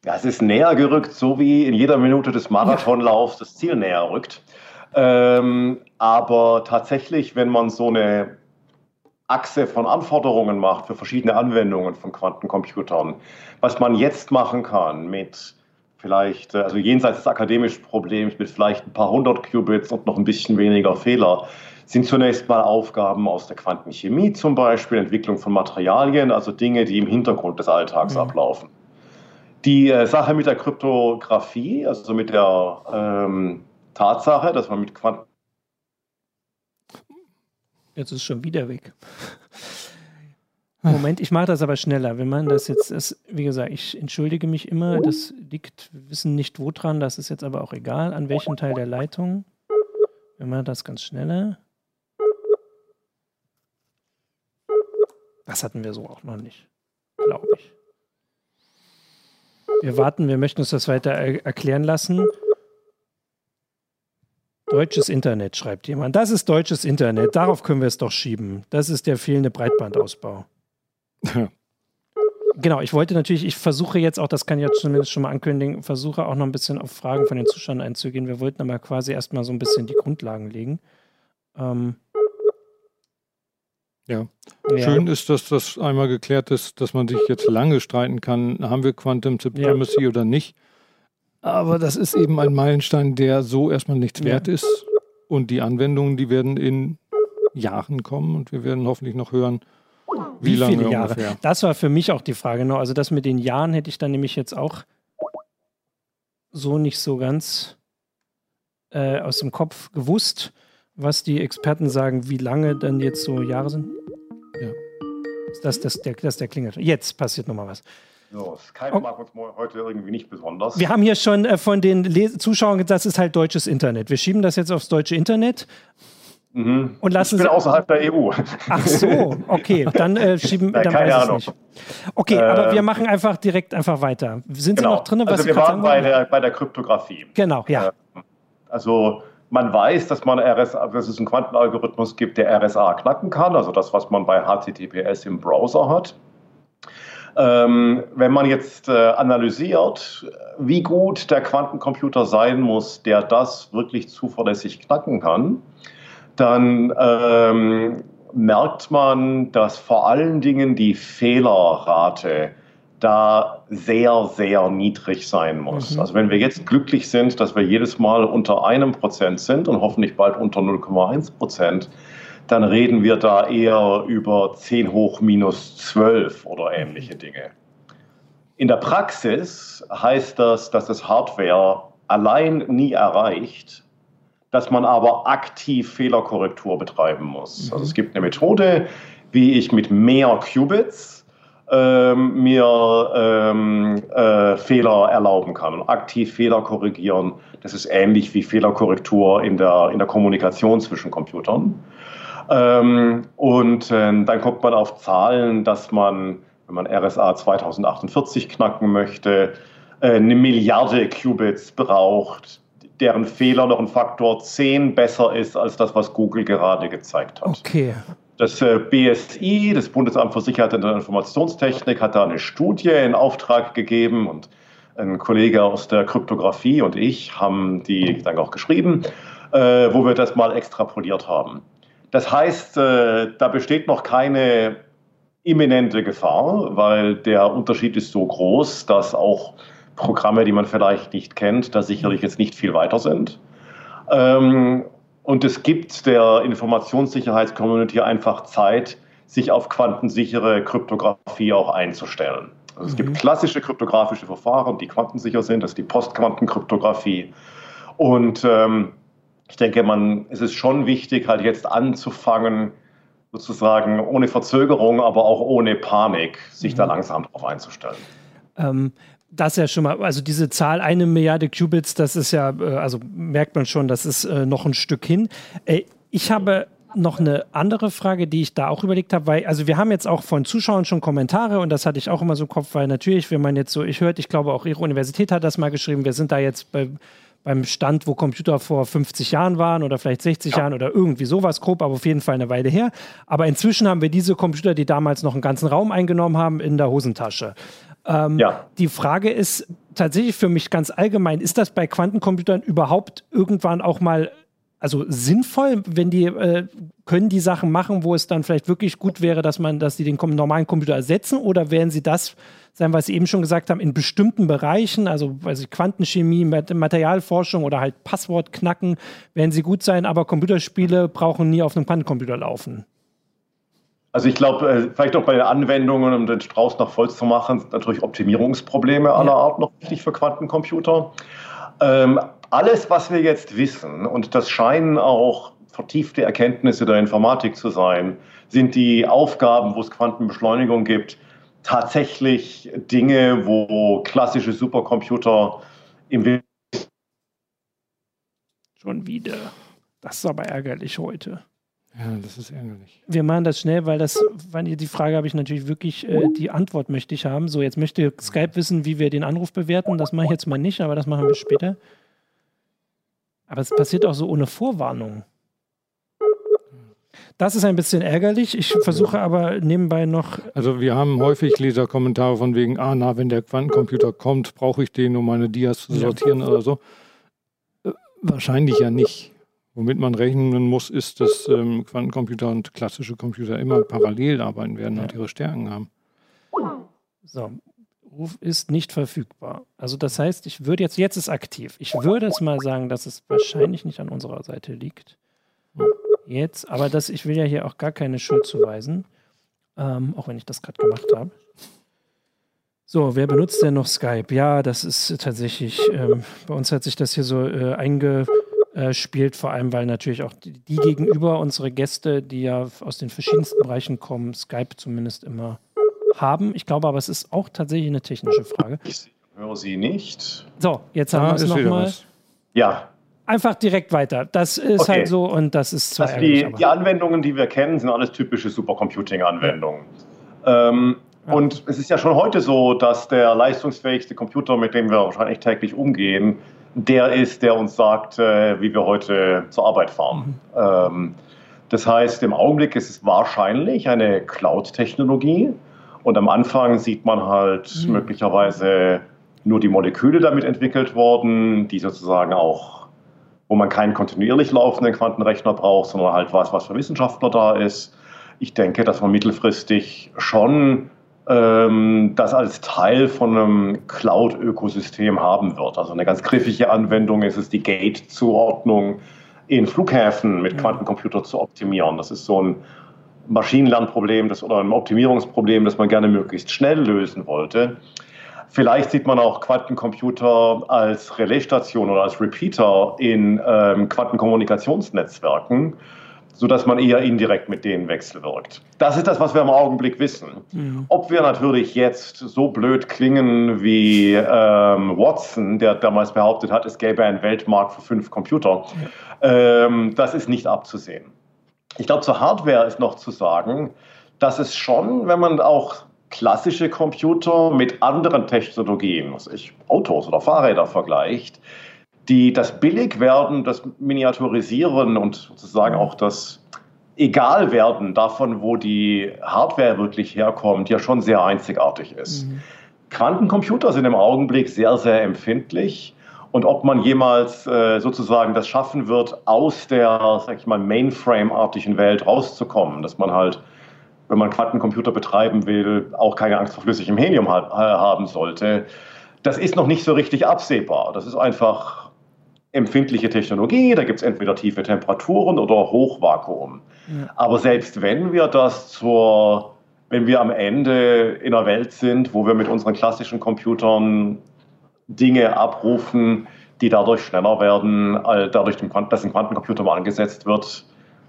Speaker 2: Ja, es ist näher gerückt, so wie in jeder Minute des Marathonlaufs das Ziel näher rückt. Ähm, aber tatsächlich, wenn man so eine Achse von Anforderungen macht für verschiedene Anwendungen von Quantencomputern, was man jetzt machen kann mit vielleicht, äh, also jenseits des akademischen Problems mit vielleicht ein paar hundert Qubits und noch ein bisschen weniger Fehler, sind zunächst mal Aufgaben aus der Quantenchemie zum Beispiel, Entwicklung von Materialien, also Dinge, die im Hintergrund des Alltags mhm. ablaufen. Die äh, Sache mit der Kryptographie, also mit der ähm, Tatsache, dass man mit Quanten.
Speaker 1: Jetzt ist es schon wieder weg. Moment, ich mache das aber schneller. Wir machen das jetzt, das, wie gesagt, ich entschuldige mich immer. Das liegt, wir wissen nicht wo dran. Das ist jetzt aber auch egal, an welchem Teil der Leitung. Wir machen das ganz schneller. Das hatten wir so auch noch nicht, glaube ich. Wir warten, wir möchten uns das weiter er erklären lassen. Deutsches Internet, schreibt jemand. Das ist deutsches Internet. Darauf können wir es doch schieben. Das ist der fehlende Breitbandausbau. Genau, ich wollte natürlich, ich versuche jetzt auch, das kann ich jetzt zumindest schon mal ankündigen, versuche auch noch ein bisschen auf Fragen von den Zuschauern einzugehen. Wir wollten aber quasi erstmal so ein bisschen die Grundlagen legen. Ähm,
Speaker 3: ja. ja. Schön ist, dass das einmal geklärt ist, dass man sich jetzt lange streiten kann, haben wir Quantum Supremacy ja. oder nicht. Aber das ist eben ein Meilenstein, der so erstmal nichts ja. wert ist. Und die Anwendungen, die werden in Jahren kommen und wir werden hoffentlich noch hören,
Speaker 1: wie, Wie viele Jahre? Ungefähr? Das war für mich auch die Frage. Noch. Also das mit den Jahren hätte ich dann nämlich jetzt auch so nicht so ganz äh, aus dem Kopf gewusst, was die Experten sagen, wie lange dann jetzt so Jahre sind. Ja. Das, das, der, das der klingelt. Jetzt passiert nochmal was.
Speaker 2: So, Skype oh. mag uns heute irgendwie nicht besonders.
Speaker 1: Wir haben hier schon äh, von den Les Zuschauern gesagt, das ist halt deutsches Internet. Wir schieben das jetzt aufs deutsche Internet
Speaker 2: Mhm. Und lassen ich bin Sie außerhalb der EU.
Speaker 1: Ach so, okay, dann äh, schieben
Speaker 2: Nein,
Speaker 1: dann
Speaker 2: keine Ahnung.
Speaker 1: Nicht. Okay, äh, aber wir machen einfach direkt einfach weiter. Sind genau. Sie noch drin?
Speaker 2: Was also wir waren bei der, bei der Kryptographie.
Speaker 1: Genau, ja.
Speaker 2: Äh, also man weiß, dass man RSA, dass es einen Quantenalgorithmus gibt, der RSA knacken kann, also das, was man bei HTTPS im Browser hat. Ähm, wenn man jetzt äh, analysiert, wie gut der Quantencomputer sein muss, der das wirklich zuverlässig knacken kann, dann ähm, merkt man, dass vor allen Dingen die Fehlerrate da sehr, sehr niedrig sein muss. Mhm. Also wenn wir jetzt glücklich sind, dass wir jedes Mal unter einem Prozent sind und hoffentlich bald unter 0,1 Prozent, dann reden wir da eher über 10 hoch minus 12 oder ähnliche Dinge. In der Praxis heißt das, dass das Hardware allein nie erreicht, dass man aber aktiv Fehlerkorrektur betreiben muss. Mhm. Also es gibt eine Methode, wie ich mit mehr Qubits ähm, mir ähm, äh, Fehler erlauben kann und aktiv Fehler korrigieren. Das ist ähnlich wie Fehlerkorrektur in der, in der Kommunikation zwischen Computern. Ähm, und äh, dann kommt man auf Zahlen, dass man, wenn man RSA 2048 knacken möchte, äh, eine Milliarde Qubits braucht, deren Fehler noch ein Faktor 10 besser ist als das, was Google gerade gezeigt hat.
Speaker 1: Okay.
Speaker 2: Das äh, BSI, das Bundesamt für Sicherheit in der Informationstechnik, hat da eine Studie in Auftrag gegeben und ein Kollege aus der Kryptographie und ich haben die dann auch geschrieben, äh, wo wir das mal extrapoliert haben. Das heißt, äh, da besteht noch keine imminente Gefahr, weil der Unterschied ist so groß, dass auch Programme, die man vielleicht nicht kennt, da sicherlich jetzt nicht viel weiter sind. Ähm, und es gibt der Informationssicherheitscommunity einfach Zeit, sich auf quantensichere Kryptographie auch einzustellen. Also es mhm. gibt klassische kryptografische Verfahren, die quantensicher sind, das ist die Postquantenkryptographie. Und ähm, ich denke, man, es ist schon wichtig, halt jetzt anzufangen, sozusagen ohne Verzögerung, aber auch ohne Panik, sich mhm. da langsam darauf einzustellen.
Speaker 1: Ähm, das ja schon mal, also diese Zahl, eine Milliarde Qubits, das ist ja, äh, also merkt man schon, das ist äh, noch ein Stück hin. Äh, ich habe noch eine andere Frage, die ich da auch überlegt habe, weil, also wir haben jetzt auch von Zuschauern schon Kommentare und das hatte ich auch immer so im Kopf, weil natürlich, wenn man jetzt so, ich hört, ich glaube auch Ihre Universität hat das mal geschrieben, wir sind da jetzt bei, beim Stand, wo Computer vor 50 Jahren waren oder vielleicht 60 ja. Jahren oder irgendwie sowas grob, aber auf jeden Fall eine Weile her. Aber inzwischen haben wir diese Computer, die damals noch einen ganzen Raum eingenommen haben, in der Hosentasche. Ähm, ja. Die Frage ist tatsächlich für mich ganz allgemein, ist das bei Quantencomputern überhaupt irgendwann auch mal also sinnvoll, wenn die äh, können die Sachen machen, wo es dann vielleicht wirklich gut wäre, dass man, dass sie den normalen Computer ersetzen, oder werden sie das sein, was Sie eben schon gesagt haben, in bestimmten Bereichen, also weiß ich, Quantenchemie, Materialforschung oder halt Passwort knacken, werden sie gut sein, aber Computerspiele brauchen nie auf einem Quantencomputer laufen.
Speaker 2: Also ich glaube, äh, vielleicht auch bei den Anwendungen, um den Strauß noch voll zu machen, sind natürlich Optimierungsprobleme aller. Art noch wichtig für Quantencomputer. Ähm, alles, was wir jetzt wissen, und das scheinen auch vertiefte Erkenntnisse der Informatik zu sein, sind die Aufgaben, wo es Quantenbeschleunigung gibt, tatsächlich Dinge, wo klassische Supercomputer im
Speaker 1: Schon wieder. Das ist aber ärgerlich heute.
Speaker 3: Ja, das ist ärgerlich.
Speaker 1: Wir machen das schnell, weil das, weil die Frage habe ich natürlich wirklich, äh, die Antwort möchte ich haben. So, jetzt möchte Skype wissen, wie wir den Anruf bewerten. Das mache ich jetzt mal nicht, aber das machen wir später. Aber es passiert auch so ohne Vorwarnung. Das ist ein bisschen ärgerlich. Ich versuche aber nebenbei noch.
Speaker 3: Also wir haben häufig Leserkommentare von wegen, ah na, wenn der Quantencomputer kommt, brauche ich den, um meine Dias zu sortieren ja. oder so. Äh, wahrscheinlich ja nicht. Womit man rechnen muss, ist, dass ähm, Quantencomputer und klassische Computer immer parallel arbeiten werden und ihre Stärken haben.
Speaker 1: So, Ruf ist nicht verfügbar. Also das heißt, ich würde jetzt, jetzt ist aktiv. Ich würde es mal sagen, dass es wahrscheinlich nicht an unserer Seite liegt. Jetzt, aber das, ich will ja hier auch gar keine Schuld zuweisen, ähm, auch wenn ich das gerade gemacht habe. So, wer benutzt denn noch Skype? Ja, das ist tatsächlich, ähm, bei uns hat sich das hier so äh, einge äh, spielt, vor allem weil natürlich auch die, die, gegenüber unsere Gäste, die ja aus den verschiedensten Bereichen kommen, Skype zumindest immer haben. Ich glaube aber, es ist auch tatsächlich eine technische Frage.
Speaker 2: Ich höre Sie nicht.
Speaker 1: So, jetzt haben ah, wir es nochmal.
Speaker 2: Ja.
Speaker 1: Einfach direkt weiter. Das ist okay. halt so und das ist
Speaker 2: zwar also die, die, Anwendungen, die wir kennen, sind alles typische Supercomputing-Anwendungen. Ja. Ähm, ja. Und es ist ja schon heute so, dass der leistungsfähigste Computer, mit dem wir wahrscheinlich täglich umgehen, der ist, der uns sagt, äh, wie wir heute zur Arbeit fahren. Mhm. Ähm, das heißt, im Augenblick ist es wahrscheinlich eine Cloud-Technologie. Und am Anfang sieht man halt mhm. möglicherweise nur die Moleküle damit entwickelt worden, die sozusagen auch, wo man keinen kontinuierlich laufenden Quantenrechner braucht, sondern halt was, was für Wissenschaftler da ist. Ich denke, dass man mittelfristig schon das als Teil von einem Cloud-Ökosystem haben wird. Also eine ganz griffige Anwendung ist es, die Gate-Zuordnung in Flughäfen mit Quantencomputer zu optimieren. Das ist so ein Maschinenlernproblem das, oder ein Optimierungsproblem, das man gerne möglichst schnell lösen wollte. Vielleicht sieht man auch Quantencomputer als Relaisstation oder als Repeater in ähm, Quantenkommunikationsnetzwerken sodass man eher indirekt mit denen wechselwirkt. Das ist das, was wir im Augenblick wissen. Mhm. Ob wir natürlich jetzt so blöd klingen wie ähm, Watson, der damals behauptet hat, es gäbe einen Weltmarkt für fünf Computer, ja. ähm, das ist nicht abzusehen. Ich glaube, zur Hardware ist noch zu sagen, dass es schon, wenn man auch klassische Computer mit anderen Technologien, was ich Autos oder Fahrräder vergleicht, die, das Billigwerden, das Miniaturisieren und sozusagen auch das Egalwerden davon, wo die Hardware wirklich herkommt, ja schon sehr einzigartig ist. Mhm. Quantencomputer sind im Augenblick sehr, sehr empfindlich. Und ob man jemals äh, sozusagen das schaffen wird, aus der, sag ich mal, Mainframe-artigen Welt rauszukommen, dass man halt, wenn man Quantencomputer betreiben will, auch keine Angst vor flüssigem Helium ha haben sollte, das ist noch nicht so richtig absehbar. Das ist einfach empfindliche Technologie, da gibt es entweder tiefe Temperaturen oder Hochvakuum. Ja. Aber selbst wenn wir das zur, wenn wir am Ende in einer Welt sind, wo wir mit unseren klassischen Computern Dinge abrufen, die dadurch schneller werden, dadurch, dass ein Quantencomputer mal angesetzt wird,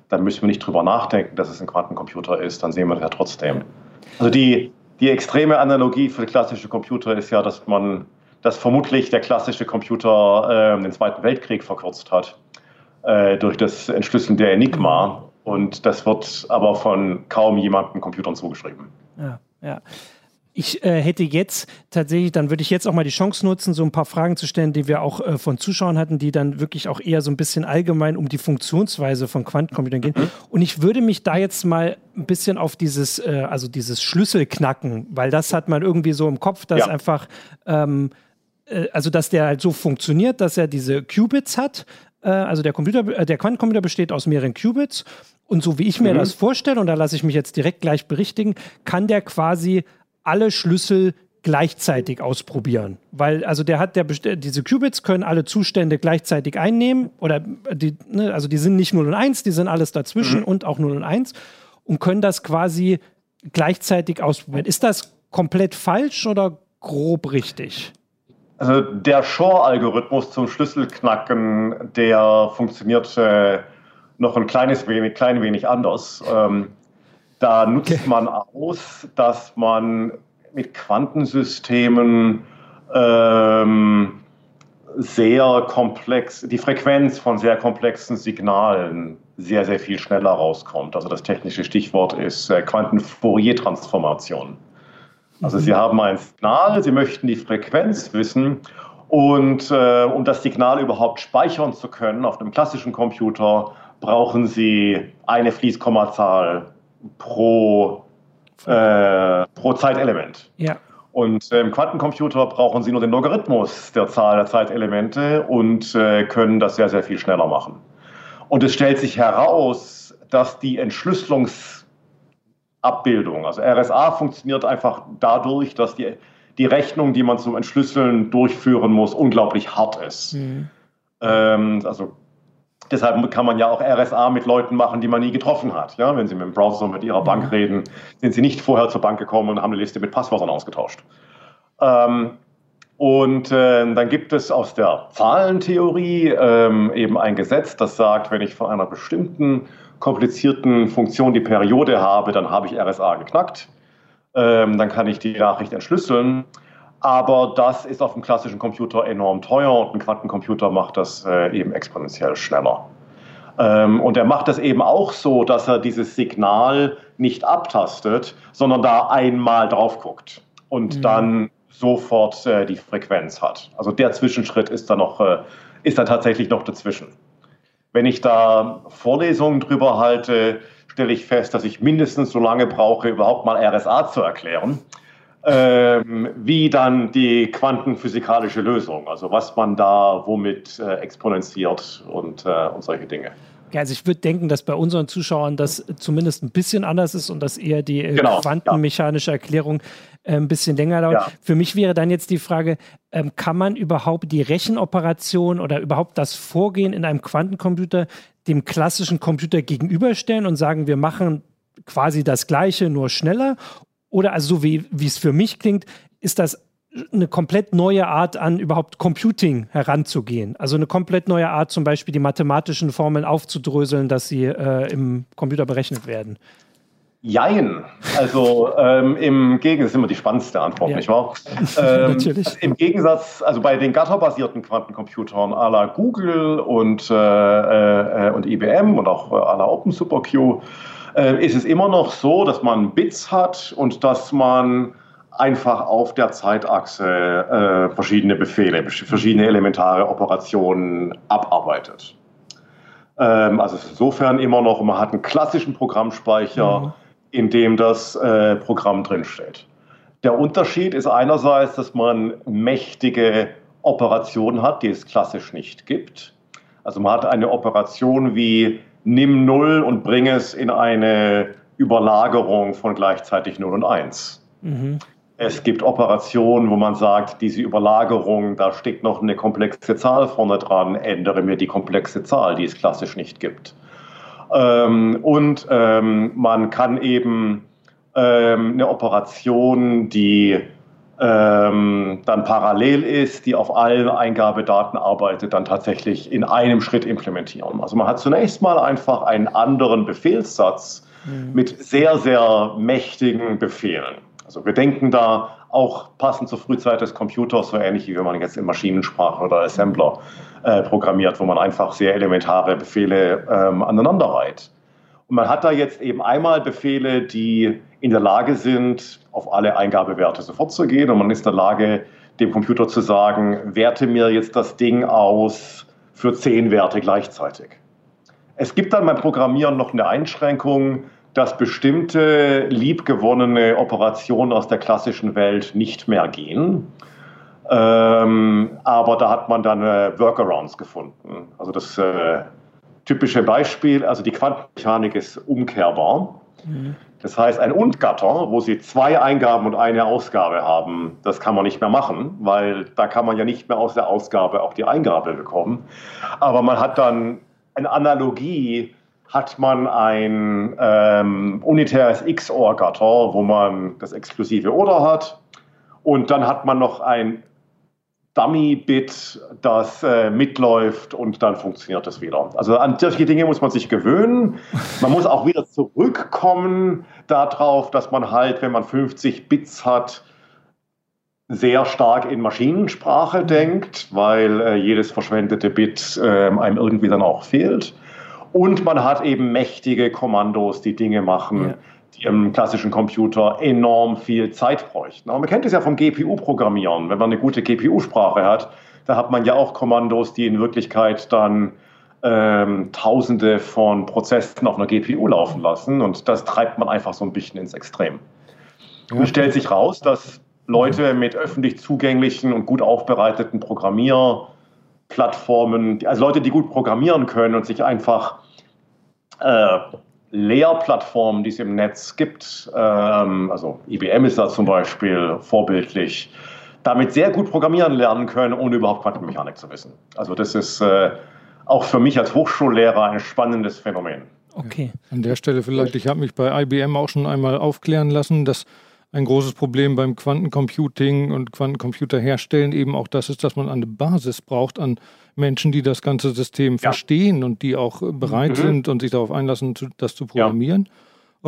Speaker 2: dann müssen wir nicht drüber nachdenken, dass es ein Quantencomputer ist, dann sehen wir das ja trotzdem. Also die, die extreme Analogie für klassische Computer ist ja, dass man dass vermutlich der klassische Computer äh, den Zweiten Weltkrieg verkürzt hat äh, durch das Entschlüsseln der Enigma. Und das wird aber von kaum jemandem Computern zugeschrieben.
Speaker 1: Ja, ja. Ich äh, hätte jetzt tatsächlich, dann würde ich jetzt auch mal die Chance nutzen, so ein paar Fragen zu stellen, die wir auch äh, von Zuschauern hatten, die dann wirklich auch eher so ein bisschen allgemein um die Funktionsweise von Quantencomputern gehen. Mhm. Und ich würde mich da jetzt mal ein bisschen auf dieses, äh, also dieses Schlüsselknacken, weil das hat man irgendwie so im Kopf, dass ja. einfach ähm, äh, also dass der halt so funktioniert, dass er diese Qubits hat. Äh, also der Computer, äh, der Quantencomputer besteht aus mehreren Qubits. Und so wie ich mir mhm. das vorstelle, und da lasse ich mich jetzt direkt gleich berichtigen, kann der quasi alle Schlüssel gleichzeitig ausprobieren. Weil, also der hat, der diese Qubits können alle Zustände gleichzeitig einnehmen. Oder die, ne, also die sind nicht 0 und 1, die sind alles dazwischen mhm. und auch 0 und 1 und können das quasi gleichzeitig ausprobieren. Ist das komplett falsch oder grob richtig?
Speaker 2: Also der Shor-Algorithmus zum Schlüsselknacken, der funktioniert äh, noch ein kleines wenig, klein wenig anders. Ähm, da nutzt okay. man aus, dass man mit Quantensystemen ähm, sehr komplex, die Frequenz von sehr komplexen Signalen sehr, sehr viel schneller rauskommt. Also das technische Stichwort ist äh, Quanten-Fourier-Transformation. Also Sie haben ein Signal, Sie möchten die Frequenz wissen und äh, um das Signal überhaupt speichern zu können auf einem klassischen Computer, brauchen Sie eine Fließkommazahl pro, äh, pro Zeitelement. Ja. Und äh, im Quantencomputer brauchen Sie nur den Logarithmus der Zahl der Zeitelemente und äh, können das sehr, sehr viel schneller machen. Und es stellt sich heraus, dass die Entschlüsselungs- Abbildung. Also RSA funktioniert einfach dadurch, dass die, die Rechnung, die man zum Entschlüsseln durchführen muss, unglaublich hart ist. Mhm. Ähm, also deshalb kann man ja auch RSA mit Leuten machen, die man nie getroffen hat. Ja? Wenn Sie mit dem Browser mit Ihrer. Bank reden, sind Sie nicht vorher zur Bank gekommen und haben eine Liste mit Passwörtern ausgetauscht. Ähm, und äh, dann gibt es aus der Zahlentheorie ähm, eben ein Gesetz, das sagt, wenn ich von einer bestimmten komplizierten Funktion die Periode habe, dann habe ich RSA geknackt. Ähm, dann kann ich die Nachricht entschlüsseln. Aber das ist auf dem klassischen Computer enorm teuer und ein Quantencomputer macht das äh, eben exponentiell schneller. Ähm, und er macht das eben auch so, dass er dieses Signal nicht abtastet, sondern da einmal drauf guckt und mhm. dann sofort äh, die Frequenz hat. Also der Zwischenschritt ist da noch, äh, ist da tatsächlich noch dazwischen. Wenn ich da Vorlesungen drüber halte, stelle ich fest, dass ich mindestens so lange brauche, überhaupt mal RSA zu erklären, ähm, wie dann die quantenphysikalische Lösung, also was man da womit äh, exponentiert und, äh, und solche Dinge.
Speaker 1: Ja, also ich würde denken, dass bei unseren Zuschauern das zumindest ein bisschen anders ist und dass eher die äh, genau, quantenmechanische ja. Erklärung äh, ein bisschen länger dauert. Ja. Für mich wäre dann jetzt die Frage, ähm, kann man überhaupt die Rechenoperation oder überhaupt das Vorgehen in einem Quantencomputer dem klassischen Computer gegenüberstellen und sagen, wir machen quasi das Gleiche, nur schneller? Oder also so wie, wie es für mich klingt, ist das eine komplett neue Art an überhaupt Computing heranzugehen. Also eine komplett neue Art, zum Beispiel die mathematischen Formeln aufzudröseln, dass sie äh, im Computer berechnet werden.
Speaker 2: Jein. Also ähm, im Gegensatz, ist immer die spannendste Antwort, ja. nicht wahr? Ähm, Natürlich. Im Gegensatz, also bei den Gatter-basierten Quantencomputern à la Google und, äh, äh, und IBM und auch à la Open SuperQ äh, ist es immer noch so, dass man Bits hat und dass man einfach auf der Zeitachse äh, verschiedene Befehle, verschiedene elementare Operationen abarbeitet. Ähm, also insofern immer noch, man hat einen klassischen Programmspeicher, mhm. in dem das äh, Programm drinsteht. Der Unterschied ist einerseits, dass man mächtige Operationen hat, die es klassisch nicht gibt. Also man hat eine Operation wie nimm 0 und bring es in eine Überlagerung von gleichzeitig 0 und 1. Mhm. Es gibt Operationen, wo man sagt, diese Überlagerung, da steckt noch eine komplexe Zahl vorne dran, ändere mir die komplexe Zahl, die es klassisch nicht gibt. Ähm, und ähm, man kann eben ähm, eine Operation, die ähm, dann parallel ist, die auf allen Eingabedaten arbeitet, dann tatsächlich in einem Schritt implementieren. Also man hat zunächst mal einfach einen anderen Befehlssatz mhm. mit sehr, sehr mächtigen Befehlen. Also wir denken da auch passend zur Frühzeit des Computers, so ähnlich wie wenn man jetzt in Maschinensprache oder Assembler äh, programmiert, wo man einfach sehr elementare Befehle ähm, aneinander reiht. Und man hat da jetzt eben einmal Befehle, die in der Lage sind, auf alle Eingabewerte sofort zu gehen. Und man ist in der Lage, dem Computer zu sagen, werte mir jetzt das Ding aus für zehn Werte gleichzeitig. Es gibt dann beim Programmieren noch eine Einschränkung, dass bestimmte liebgewonnene Operationen aus der klassischen Welt nicht mehr gehen. Ähm, aber da hat man dann äh, Workarounds gefunden. Also das äh, typische Beispiel, also die Quantenmechanik ist umkehrbar. Mhm. Das heißt, ein Und-Gatter, wo Sie zwei Eingaben und eine Ausgabe haben, das kann man nicht mehr machen, weil da kann man ja nicht mehr aus der Ausgabe auch die Eingabe bekommen. Aber man hat dann eine Analogie hat man ein ähm, unitäres XOR-Gatter, wo man das exklusive Oder hat. Und dann hat man noch ein Dummy-Bit, das äh, mitläuft und dann funktioniert das wieder. Also an solche Dinge muss man sich gewöhnen. Man muss auch wieder zurückkommen darauf, dass man halt, wenn man 50 Bits hat, sehr stark in Maschinensprache denkt, weil äh, jedes verschwendete Bit äh, einem irgendwie dann auch fehlt. Und man hat eben mächtige Kommandos, die Dinge machen, ja. die im klassischen Computer enorm viel Zeit bräuchten. Aber man kennt es ja vom GPU-Programmieren. Wenn man eine gute GPU-Sprache hat, da hat man ja auch Kommandos, die in Wirklichkeit dann ähm, Tausende von Prozessen auf einer GPU laufen lassen. Und das treibt man einfach so ein bisschen ins Extrem. Ja. Und stellt sich raus, dass Leute mit öffentlich zugänglichen und gut aufbereiteten Programmier Plattformen, also Leute, die gut programmieren können und sich einfach äh, Lehrplattformen, die es im Netz gibt, ähm, also IBM ist da zum Beispiel vorbildlich, damit sehr gut programmieren lernen können, ohne überhaupt Quantenmechanik zu wissen. Also das ist äh, auch für mich als Hochschullehrer ein spannendes Phänomen.
Speaker 3: Okay. An der Stelle vielleicht, ich habe mich bei IBM auch schon einmal aufklären lassen, dass ein großes Problem beim Quantencomputing und Quantencomputer herstellen eben auch das ist, dass man eine Basis braucht an Menschen, die das ganze System ja. verstehen und die auch bereit mhm. sind und sich darauf einlassen, das zu programmieren. Ja.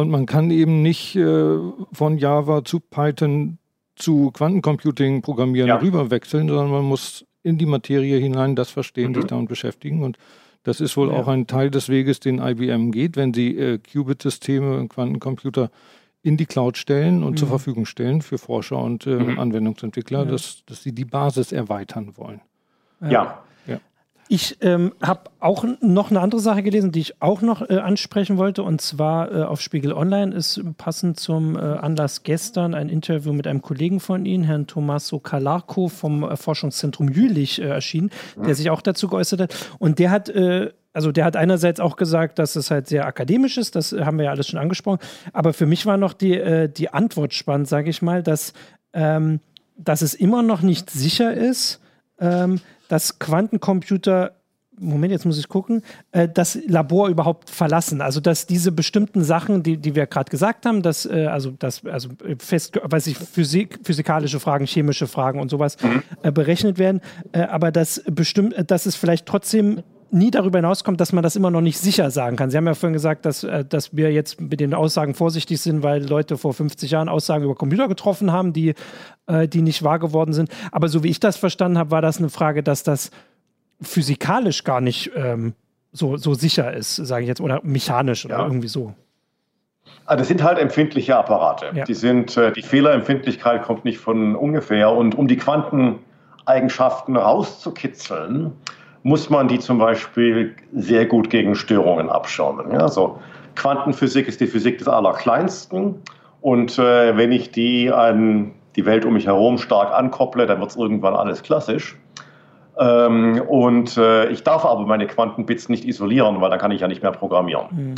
Speaker 3: Und man kann eben nicht äh, von Java zu Python zu Quantencomputing programmieren ja. rüberwechseln, sondern man muss in die Materie hinein das verstehen, mhm. sich damit beschäftigen. Und das ist wohl auch ein Teil des Weges, den IBM geht, wenn sie äh, Qubit-Systeme und Quantencomputer in die Cloud stellen und mhm. zur Verfügung stellen für Forscher und äh, mhm. Anwendungsentwickler, ja. dass, dass sie die Basis erweitern wollen.
Speaker 2: Ja. ja.
Speaker 1: Ich ähm, habe auch noch eine andere Sache gelesen, die ich auch noch äh, ansprechen wollte. Und zwar äh, auf Spiegel Online ist passend zum äh, Anlass gestern ein Interview mit einem Kollegen von Ihnen, Herrn Tommaso Calarco vom äh, Forschungszentrum Jülich äh, erschienen, der sich auch dazu geäußert hat. Und der hat äh, also der hat einerseits auch gesagt, dass es halt sehr akademisch ist, das haben wir ja alles schon angesprochen, aber für mich war noch die, äh, die Antwort spannend, sage ich mal, dass, ähm, dass es immer noch nicht sicher ist, ähm, dass Quantencomputer Moment, jetzt muss ich gucken, äh, das Labor überhaupt verlassen. Also dass diese bestimmten Sachen, die, die wir gerade gesagt haben, dass äh, also das also fest, weiß ich, Physik, physikalische Fragen, chemische Fragen und sowas mhm. äh, berechnet werden, aber dass bestimmt, dass es vielleicht trotzdem nie darüber hinauskommt, dass man das immer noch nicht sicher sagen kann. Sie haben ja vorhin gesagt, dass, äh, dass wir jetzt mit den Aussagen vorsichtig sind, weil Leute vor 50 Jahren Aussagen über Computer getroffen haben, die, äh, die nicht wahr geworden sind. Aber so wie ich das verstanden habe, war das eine Frage, dass das physikalisch gar nicht ähm, so, so sicher ist, sage ich jetzt, oder mechanisch ja. oder irgendwie so.
Speaker 2: Also das sind halt empfindliche Apparate. Ja. Die, sind, äh, die Fehlerempfindlichkeit kommt nicht von ungefähr. Und um die Quanteneigenschaften rauszukitzeln, muss man die zum Beispiel sehr gut gegen Störungen abschirmen. Ja, also Quantenphysik ist die Physik des Allerkleinsten. Und äh, wenn ich die an die Welt um mich herum stark ankopple, dann wird es irgendwann alles klassisch. Ähm, und äh, ich darf aber meine Quantenbits nicht isolieren, weil dann kann ich ja nicht mehr programmieren. Mhm.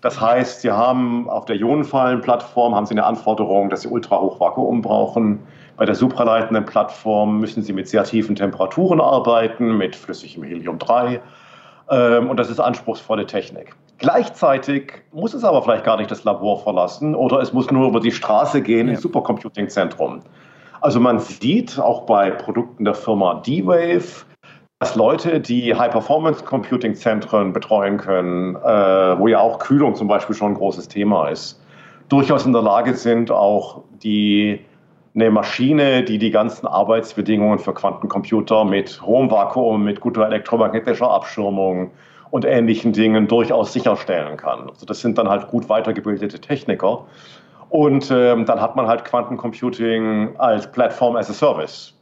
Speaker 2: Das heißt, Sie haben auf der Ionenfallen-Plattform haben Sie eine Anforderung, dass Sie Ultrahochvakuum brauchen. Bei der supraleitenden Plattform müssen Sie mit sehr tiefen Temperaturen arbeiten, mit flüssigem Helium-3. Ähm, und das ist anspruchsvolle Technik. Gleichzeitig muss es aber vielleicht gar nicht das Labor verlassen oder es muss nur über die Straße gehen ja. ins Supercomputing-Zentrum. Also man sieht auch bei Produkten der Firma D-Wave, dass Leute, die High-Performance-Computing-Zentren betreuen können, äh, wo ja auch Kühlung zum Beispiel schon ein großes Thema ist, durchaus in der Lage sind, auch die eine Maschine, die die ganzen Arbeitsbedingungen für Quantencomputer mit hohem Vakuum, mit guter elektromagnetischer Abschirmung und ähnlichen Dingen durchaus sicherstellen kann. Also das sind dann halt gut weitergebildete Techniker. Und ähm, dann hat man halt Quantencomputing als Plattform as a Service.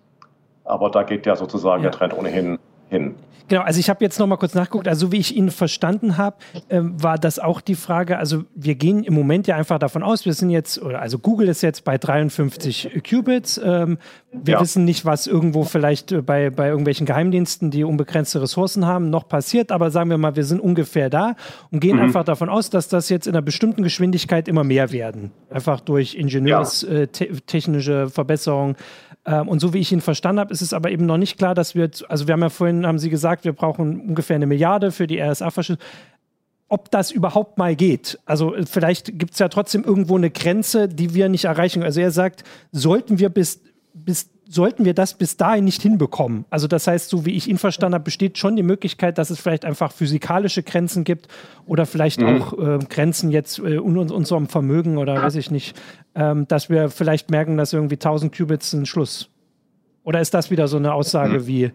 Speaker 2: Aber da geht ja sozusagen ja. der Trend ohnehin hin.
Speaker 1: Genau, also ich habe jetzt noch mal kurz nachgeguckt. Also wie ich ihn verstanden habe, ähm, war das auch die Frage. Also wir gehen im Moment ja einfach davon aus, wir sind jetzt, oder also Google ist jetzt bei 53 Qubits. Ähm, wir ja. wissen nicht, was irgendwo vielleicht äh, bei, bei irgendwelchen Geheimdiensten, die unbegrenzte Ressourcen haben, noch passiert. Aber sagen wir mal, wir sind ungefähr da und gehen mhm. einfach davon aus, dass das jetzt in einer bestimmten Geschwindigkeit immer mehr werden. Einfach durch ingenieurstechnische ja. äh, Verbesserungen. Ähm, und so wie ich ihn verstanden habe, ist es aber eben noch nicht klar, dass wir, also wir haben ja vorhin, haben Sie gesagt, wir brauchen ungefähr eine Milliarde für die RSA-Verschlüsselung ob das überhaupt mal geht. Also vielleicht gibt es ja trotzdem irgendwo eine Grenze, die wir nicht erreichen. Also er sagt, sollten wir bis, bis sollten wir das bis dahin nicht hinbekommen. Also das heißt, so wie ich ihn verstanden habe, besteht schon die Möglichkeit, dass es vielleicht einfach physikalische Grenzen gibt oder vielleicht mhm. auch äh, Grenzen jetzt äh, in unserem Vermögen oder weiß ich nicht, ähm, dass wir vielleicht merken, dass irgendwie 1000 Qubits ein Schluss. Oder ist das wieder so eine Aussage mhm. wie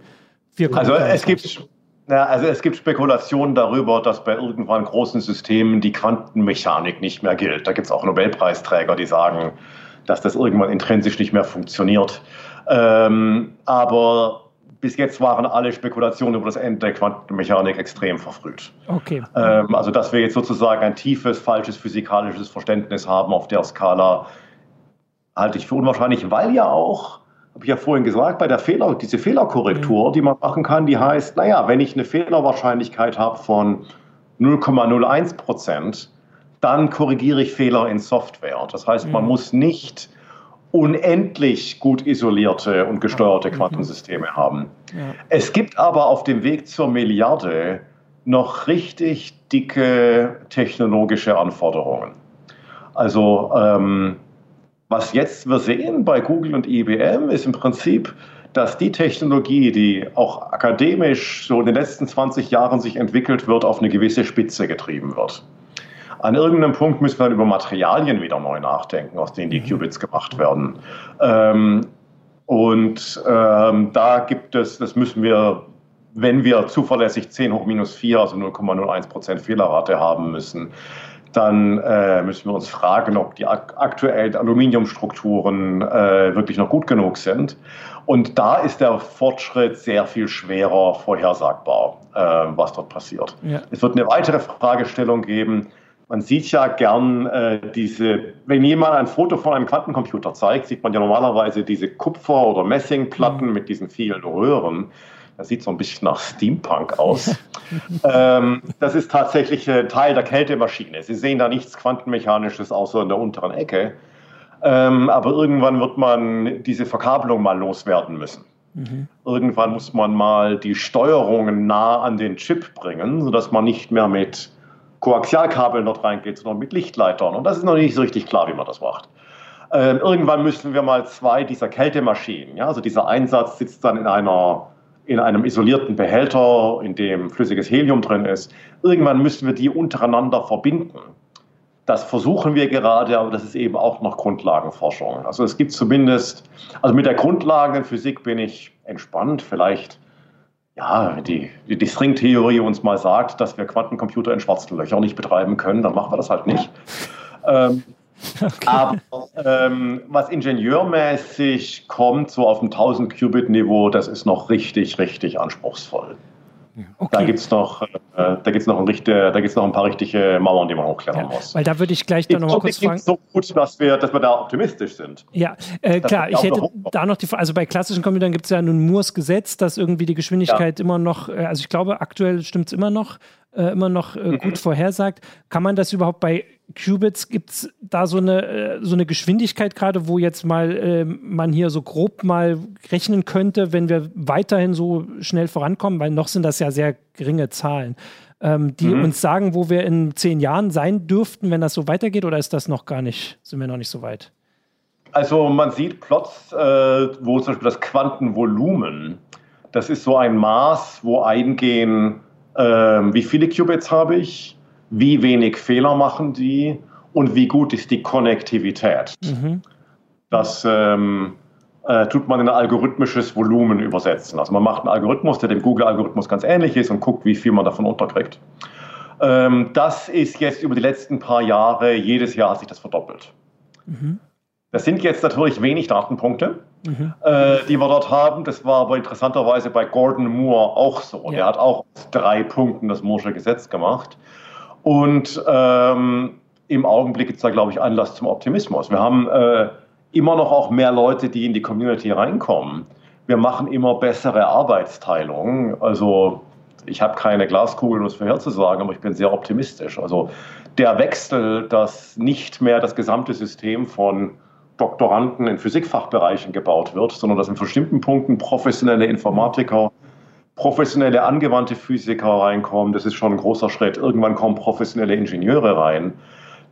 Speaker 2: Also es gibt ja, also es gibt Spekulationen darüber, dass bei irgendwann großen Systemen die Quantenmechanik nicht mehr gilt. Da gibt es auch Nobelpreisträger, die sagen, dass das irgendwann intrinsisch nicht mehr funktioniert. Ähm, aber bis jetzt waren alle Spekulationen über das Ende der Quantenmechanik extrem verfrüht.
Speaker 1: Okay.
Speaker 2: Ähm, also, dass wir jetzt sozusagen ein tiefes, falsches physikalisches Verständnis haben auf der Skala, halte ich für unwahrscheinlich, weil ja auch, habe ich ja vorhin gesagt, bei der Fehler, diese Fehlerkorrektur, mhm. die man machen kann, die heißt, naja, wenn ich eine Fehlerwahrscheinlichkeit habe von 0,01 Prozent, dann korrigiere ich Fehler in Software. Das heißt, man mhm. muss nicht unendlich gut isolierte und gesteuerte Quantensysteme haben. Es gibt aber auf dem Weg zur Milliarde noch richtig dicke technologische Anforderungen. Also ähm, was jetzt wir sehen bei Google und IBM ist im Prinzip, dass die Technologie, die auch akademisch so in den letzten 20 Jahren sich entwickelt wird, auf eine gewisse Spitze getrieben wird. An irgendeinem Punkt müssen wir dann über Materialien wieder neu nachdenken, aus denen die mhm. Qubits gemacht werden. Ähm, und ähm, da gibt es, das müssen wir, wenn wir zuverlässig 10 hoch minus 4, also 0,01 Prozent Fehlerrate haben müssen, dann äh, müssen wir uns fragen, ob die ak aktuellen Aluminiumstrukturen äh, wirklich noch gut genug sind. Und da ist der Fortschritt sehr viel schwerer vorhersagbar, äh, was dort passiert. Ja. Es wird eine weitere Fragestellung geben, man sieht ja gern äh, diese, wenn jemand ein Foto von einem Quantencomputer zeigt, sieht man ja normalerweise diese Kupfer- oder Messingplatten mhm. mit diesen vielen Röhren. Das sieht so ein bisschen nach Steampunk aus. ähm, das ist tatsächlich äh, Teil der Kältemaschine. Sie sehen da nichts Quantenmechanisches außer in der unteren Ecke. Ähm, aber irgendwann wird man diese Verkabelung mal loswerden müssen. Mhm. Irgendwann muss man mal die Steuerungen nah an den Chip bringen, sodass man nicht mehr mit Koaxialkabeln dort reingeht, sondern mit Lichtleitern. Und das ist noch nicht so richtig klar, wie man das macht. Ähm, irgendwann müssen wir mal zwei dieser Kältemaschinen, ja, also dieser Einsatz sitzt dann in einer in einem isolierten Behälter, in dem flüssiges Helium drin ist. Irgendwann müssen wir die untereinander verbinden. Das versuchen wir gerade, aber das ist eben auch noch Grundlagenforschung. Also es gibt zumindest, also mit der Grundlagenphysik bin ich entspannt. Vielleicht, ja, die, die Stringtheorie uns mal sagt, dass wir Quantencomputer in schwarzen Löchern nicht betreiben können, dann machen wir das halt nicht. Ähm, Okay. Aber ähm, was ingenieurmäßig kommt, so auf dem 1000 Qubit-Niveau, das ist noch richtig, richtig anspruchsvoll. Okay. Da gibt es noch, äh, noch, ein noch ein paar richtige Mauern, die man hochklettern ja, muss.
Speaker 1: Weil da würde ich gleich dann noch mal kurz fragen.
Speaker 2: so gut, dass wir, dass wir da optimistisch sind.
Speaker 1: Ja, äh, klar. Ich hätte da noch die Also bei klassischen Computern gibt es ja nun Moores Gesetz, dass irgendwie die Geschwindigkeit ja. immer noch, äh, also ich glaube, aktuell stimmt es immer noch, äh, immer noch äh, gut mhm. vorhersagt. Kann man das überhaupt bei Qubits gibt es da so eine, äh, so eine Geschwindigkeit gerade, wo jetzt mal äh, man hier so grob mal rechnen könnte, wenn wir weiterhin so schnell vorankommen, weil noch sind das ja sehr geringe Zahlen, ähm, die mhm. uns sagen, wo wir in zehn Jahren sein dürften, wenn das so weitergeht, oder ist das noch gar nicht, sind wir noch nicht so weit?
Speaker 2: Also man sieht Plots, äh, wo zum Beispiel das Quantenvolumen, das ist so ein Maß, wo eingehen, äh, wie viele Qubits habe ich, wie wenig Fehler machen die und wie gut ist die Konnektivität. Mhm. Das ähm, äh, tut man in ein algorithmisches Volumen übersetzen. Also man macht einen Algorithmus, der dem Google-Algorithmus ganz ähnlich ist und guckt, wie viel man davon unterkriegt. Ähm, das ist jetzt über die letzten paar Jahre, jedes Jahr hat sich das verdoppelt. Mhm. Das sind jetzt natürlich wenig Datenpunkte, mhm. äh, die wir dort haben. Das war aber interessanterweise bei Gordon Moore auch so. Ja. Der hat auch drei Punkten das Moore'sche Gesetz gemacht. Und ähm, im Augenblick gibt es da, glaube ich, Anlass zum Optimismus. Wir haben äh, immer noch auch mehr Leute, die in die Community reinkommen. Wir machen immer bessere Arbeitsteilung. Also ich habe keine Glaskugel, um es vorherzusagen, aber ich bin sehr optimistisch. Also der Wechsel, dass nicht mehr das gesamte System von Doktoranden in Physikfachbereichen gebaut wird, sondern dass in bestimmten Punkten professionelle Informatiker professionelle angewandte Physiker reinkommen, das ist schon ein großer Schritt. Irgendwann kommen professionelle Ingenieure rein.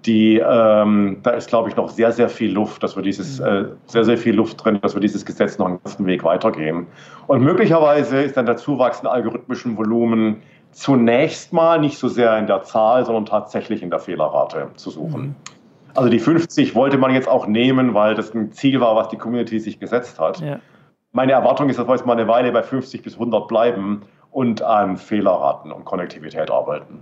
Speaker 2: Die, ähm, da ist, glaube ich, noch sehr, sehr viel Luft, dass wir dieses, mhm. äh, sehr, sehr viel Luft drin, dass wir dieses Gesetz noch einen ganzen Weg weitergehen. Und möglicherweise ist dann der Zuwachs in algorithmischen Volumen zunächst mal nicht so sehr in der Zahl, sondern tatsächlich in der Fehlerrate zu suchen. Mhm. Also die 50 wollte man jetzt auch nehmen, weil das ein Ziel war, was die Community sich gesetzt hat. Ja meine Erwartung ist, dass wir jetzt mal eine Weile bei 50 bis 100 bleiben und an Fehlerraten und Konnektivität arbeiten.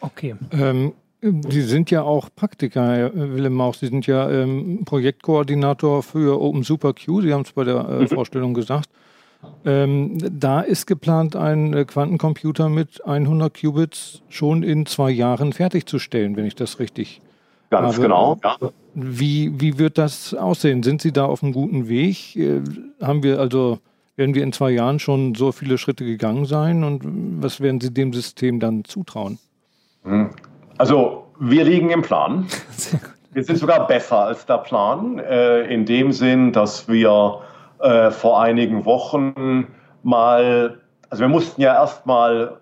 Speaker 3: Okay. Ähm, Sie sind ja auch Praktiker, Herr Willem Mauch. Sie sind ja ähm, Projektkoordinator für Open Super Q. Sie haben es bei der äh, mhm. Vorstellung gesagt. Ähm, da ist geplant, einen äh, Quantencomputer mit 100 Qubits schon in zwei Jahren fertigzustellen, wenn ich das richtig
Speaker 2: Ganz Aber genau. Ja.
Speaker 3: Wie, wie wird das aussehen? Sind Sie da auf einem guten Weg? Äh, haben wir also, werden wir in zwei Jahren schon so viele Schritte gegangen sein? Und was werden Sie dem System dann zutrauen?
Speaker 2: Hm. Also, wir liegen im Plan. Wir sind sogar besser als der Plan, äh, in dem Sinn, dass wir äh, vor einigen Wochen mal, also wir mussten ja erstmal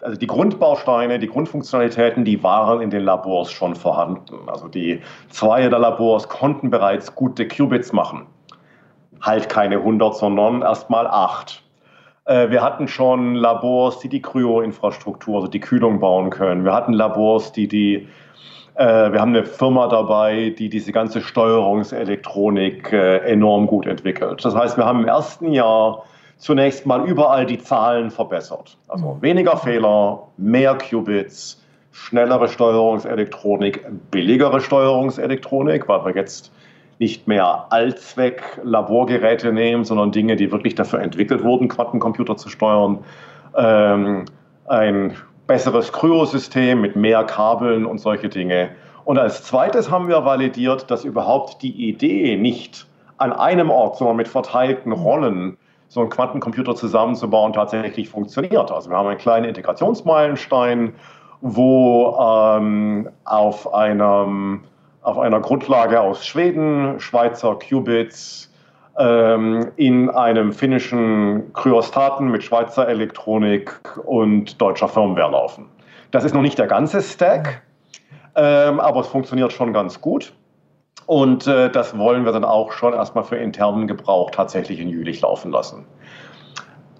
Speaker 2: also die Grundbausteine, die Grundfunktionalitäten, die waren in den Labors schon vorhanden. Also die zwei der Labors konnten bereits gute Qubits machen. Halt keine 100, sondern erstmal 8. Äh, wir hatten schon Labors, die die Kryo-Infrastruktur, also die Kühlung bauen können. Wir hatten Labors, die die, äh, wir haben eine Firma dabei, die diese ganze Steuerungselektronik äh, enorm gut entwickelt. Das heißt, wir haben im ersten Jahr zunächst mal überall die Zahlen verbessert. Also mhm. weniger Fehler, mehr Qubits, schnellere Steuerungselektronik, billigere Steuerungselektronik, weil wir jetzt nicht mehr Allzweck-Laborgeräte nehmen, sondern Dinge, die wirklich dafür entwickelt wurden, Quantencomputer zu steuern. Ähm, ein besseres Kryosystem mit mehr Kabeln und solche Dinge. Und als zweites haben wir validiert, dass überhaupt die Idee nicht an einem Ort, sondern mit verteilten Rollen so einen Quantencomputer zusammenzubauen, tatsächlich funktioniert. Also wir haben einen kleinen Integrationsmeilenstein, wo ähm, auf, einem, auf einer Grundlage aus Schweden Schweizer Qubits ähm, in einem finnischen Kryostaten mit Schweizer Elektronik und deutscher Firmware laufen. Das ist noch nicht der ganze Stack, ähm, aber es funktioniert schon ganz gut. Und äh, das wollen wir dann auch schon erstmal für internen Gebrauch tatsächlich in Jülich laufen lassen.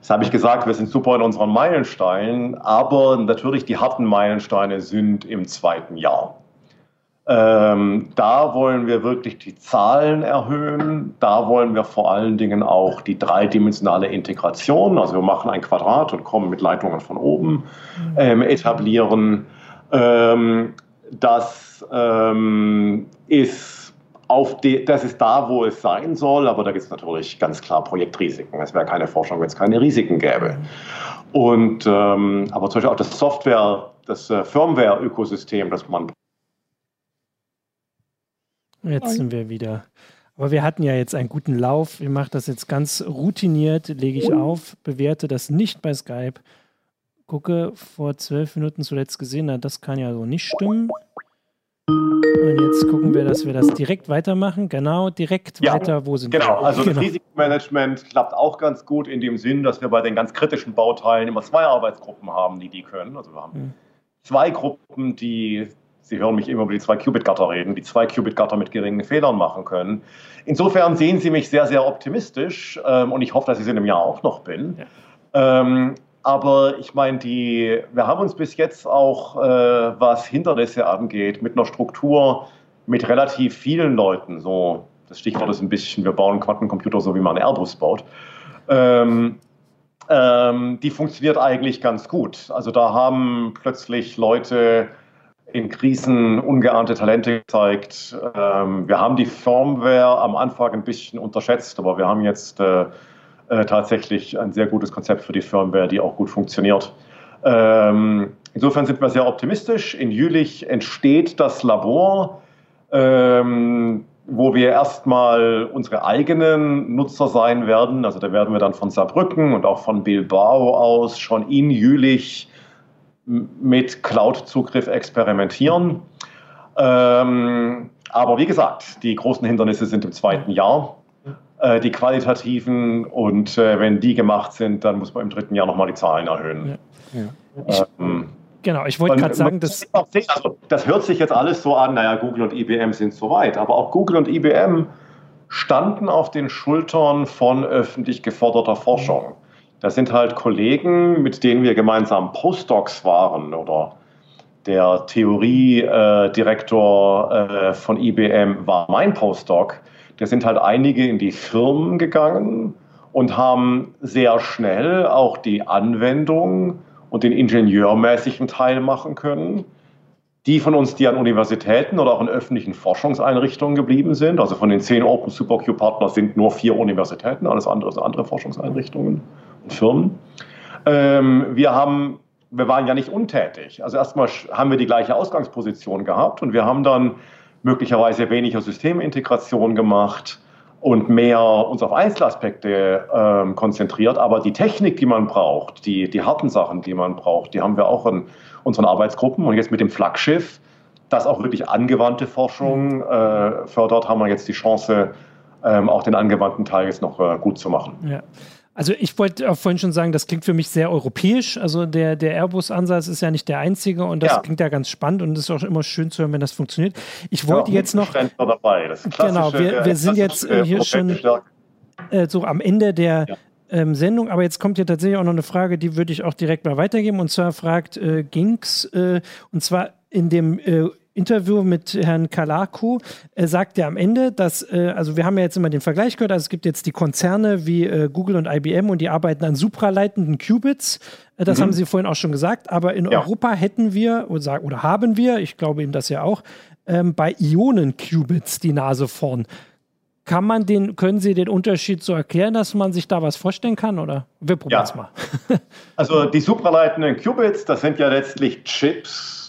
Speaker 2: Das habe ich gesagt, wir sind super in unseren Meilensteinen, aber natürlich die harten Meilensteine sind im zweiten Jahr. Ähm, da wollen wir wirklich die Zahlen erhöhen. Da wollen wir vor allen Dingen auch die dreidimensionale Integration, also wir machen ein Quadrat und kommen mit Leitungen von oben, ähm, etablieren. Ähm, das ähm, ist auf die, das ist da, wo es sein soll, aber da gibt es natürlich ganz klar Projektrisiken. Es wäre keine Forschung, wenn es keine Risiken gäbe. Und, ähm, aber zum Beispiel auch das Software, das äh, Firmware-Ökosystem, das man.
Speaker 1: Jetzt sind wir wieder. Aber wir hatten ja jetzt einen guten Lauf. Ich mache das jetzt ganz routiniert, lege ich auf, bewerte das nicht bei Skype. Gucke, vor zwölf Minuten zuletzt gesehen, na, das kann ja so nicht stimmen. Und jetzt gucken wir, dass wir das direkt weitermachen. Genau, direkt ja, weiter. Wo sind
Speaker 2: genau. wir? Also genau, also das Risikomanagement klappt auch ganz gut in dem Sinn, dass wir bei den ganz kritischen Bauteilen immer zwei Arbeitsgruppen haben, die die können. Also wir haben mhm. zwei Gruppen, die Sie hören mich immer über die zwei Qubit-Gatter reden, die zwei Qubit-Gatter mit geringen Fehlern machen können. Insofern sehen Sie mich sehr, sehr optimistisch ähm, und ich hoffe, dass ich es in einem Jahr auch noch bin. Ja. Ähm, aber ich meine, die, wir haben uns bis jetzt auch, äh, was Hindernisse angeht, mit einer Struktur mit relativ vielen Leuten, so das Stichwort ist ein bisschen, wir bauen Quantencomputer so, wie man Airbus baut, ähm, ähm, die funktioniert eigentlich ganz gut. Also da haben plötzlich Leute in Krisen ungeahnte Talente gezeigt. Ähm, wir haben die Firmware am Anfang ein bisschen unterschätzt, aber wir haben jetzt äh, äh, tatsächlich ein sehr gutes Konzept für die Firmware, die auch gut funktioniert. Ähm, insofern sind wir sehr optimistisch. In Jülich entsteht das Labor, ähm, wo wir erstmal unsere eigenen Nutzer sein werden. Also da werden wir dann von Saarbrücken und auch von Bilbao aus schon in Jülich mit Cloud-Zugriff experimentieren. Ähm, aber wie gesagt, die großen Hindernisse sind im zweiten Jahr. Äh, die qualitativen und äh, wenn die gemacht sind, dann muss man im dritten Jahr nochmal die Zahlen erhöhen. Ja.
Speaker 1: Ja. Ähm, genau, ich wollte gerade sagen, dass.
Speaker 2: Also, das hört sich jetzt alles so an, naja, Google und IBM sind so weit, aber auch Google und IBM standen auf den Schultern von öffentlich geförderter Forschung. Das sind halt Kollegen, mit denen wir gemeinsam Postdocs waren oder der Theoriedirektor äh, von IBM war mein Postdoc da sind halt einige in die Firmen gegangen und haben sehr schnell auch die Anwendung und den ingenieurmäßigen Teil machen können. Die von uns, die an Universitäten oder auch in öffentlichen Forschungseinrichtungen geblieben sind, also von den zehn Open SuperQ Partners sind nur vier Universitäten, alles andere sind andere Forschungseinrichtungen und Firmen. Ähm, wir haben wir waren ja nicht untätig. Also erstmal haben wir die gleiche Ausgangsposition gehabt und wir haben dann möglicherweise weniger Systemintegration gemacht und mehr uns auf Einzelaspekte ähm, konzentriert. Aber die Technik, die man braucht, die, die harten Sachen, die man braucht, die haben wir auch in unseren Arbeitsgruppen. Und jetzt mit dem Flaggschiff, das auch wirklich angewandte Forschung äh, fördert, haben wir jetzt die Chance, ähm, auch den angewandten Teil jetzt noch äh, gut zu machen.
Speaker 1: Ja. Also ich wollte auch vorhin schon sagen, das klingt für mich sehr europäisch. Also der, der Airbus-Ansatz ist ja nicht der einzige und das ja. klingt ja ganz spannend und es ist auch immer schön zu hören, wenn das funktioniert. Ich wollte ja, jetzt noch.
Speaker 2: Dabei.
Speaker 1: genau, wir, wir sind jetzt äh, hier schon äh, so am Ende der ja. ähm, Sendung, aber jetzt kommt hier tatsächlich auch noch eine Frage, die würde ich auch direkt mal weitergeben. Und zwar fragt äh, Ginks, äh, und zwar in dem äh, Interview mit Herrn Kalako äh, sagt er am Ende, dass, äh, also wir haben ja jetzt immer den Vergleich gehört, also es gibt jetzt die Konzerne wie äh, Google und IBM und die arbeiten an supraleitenden Qubits. Äh, das mhm. haben Sie vorhin auch schon gesagt, aber in ja. Europa hätten wir oder, oder, haben wir, ich glaube ihm das ja auch, ähm, bei Ionen-Qubits die Nase vorn. Kann man den, können Sie den Unterschied so erklären, dass man sich da was vorstellen kann? Oder
Speaker 2: wir probieren es ja. mal. also die supraleitenden Qubits, das sind ja letztlich Chips,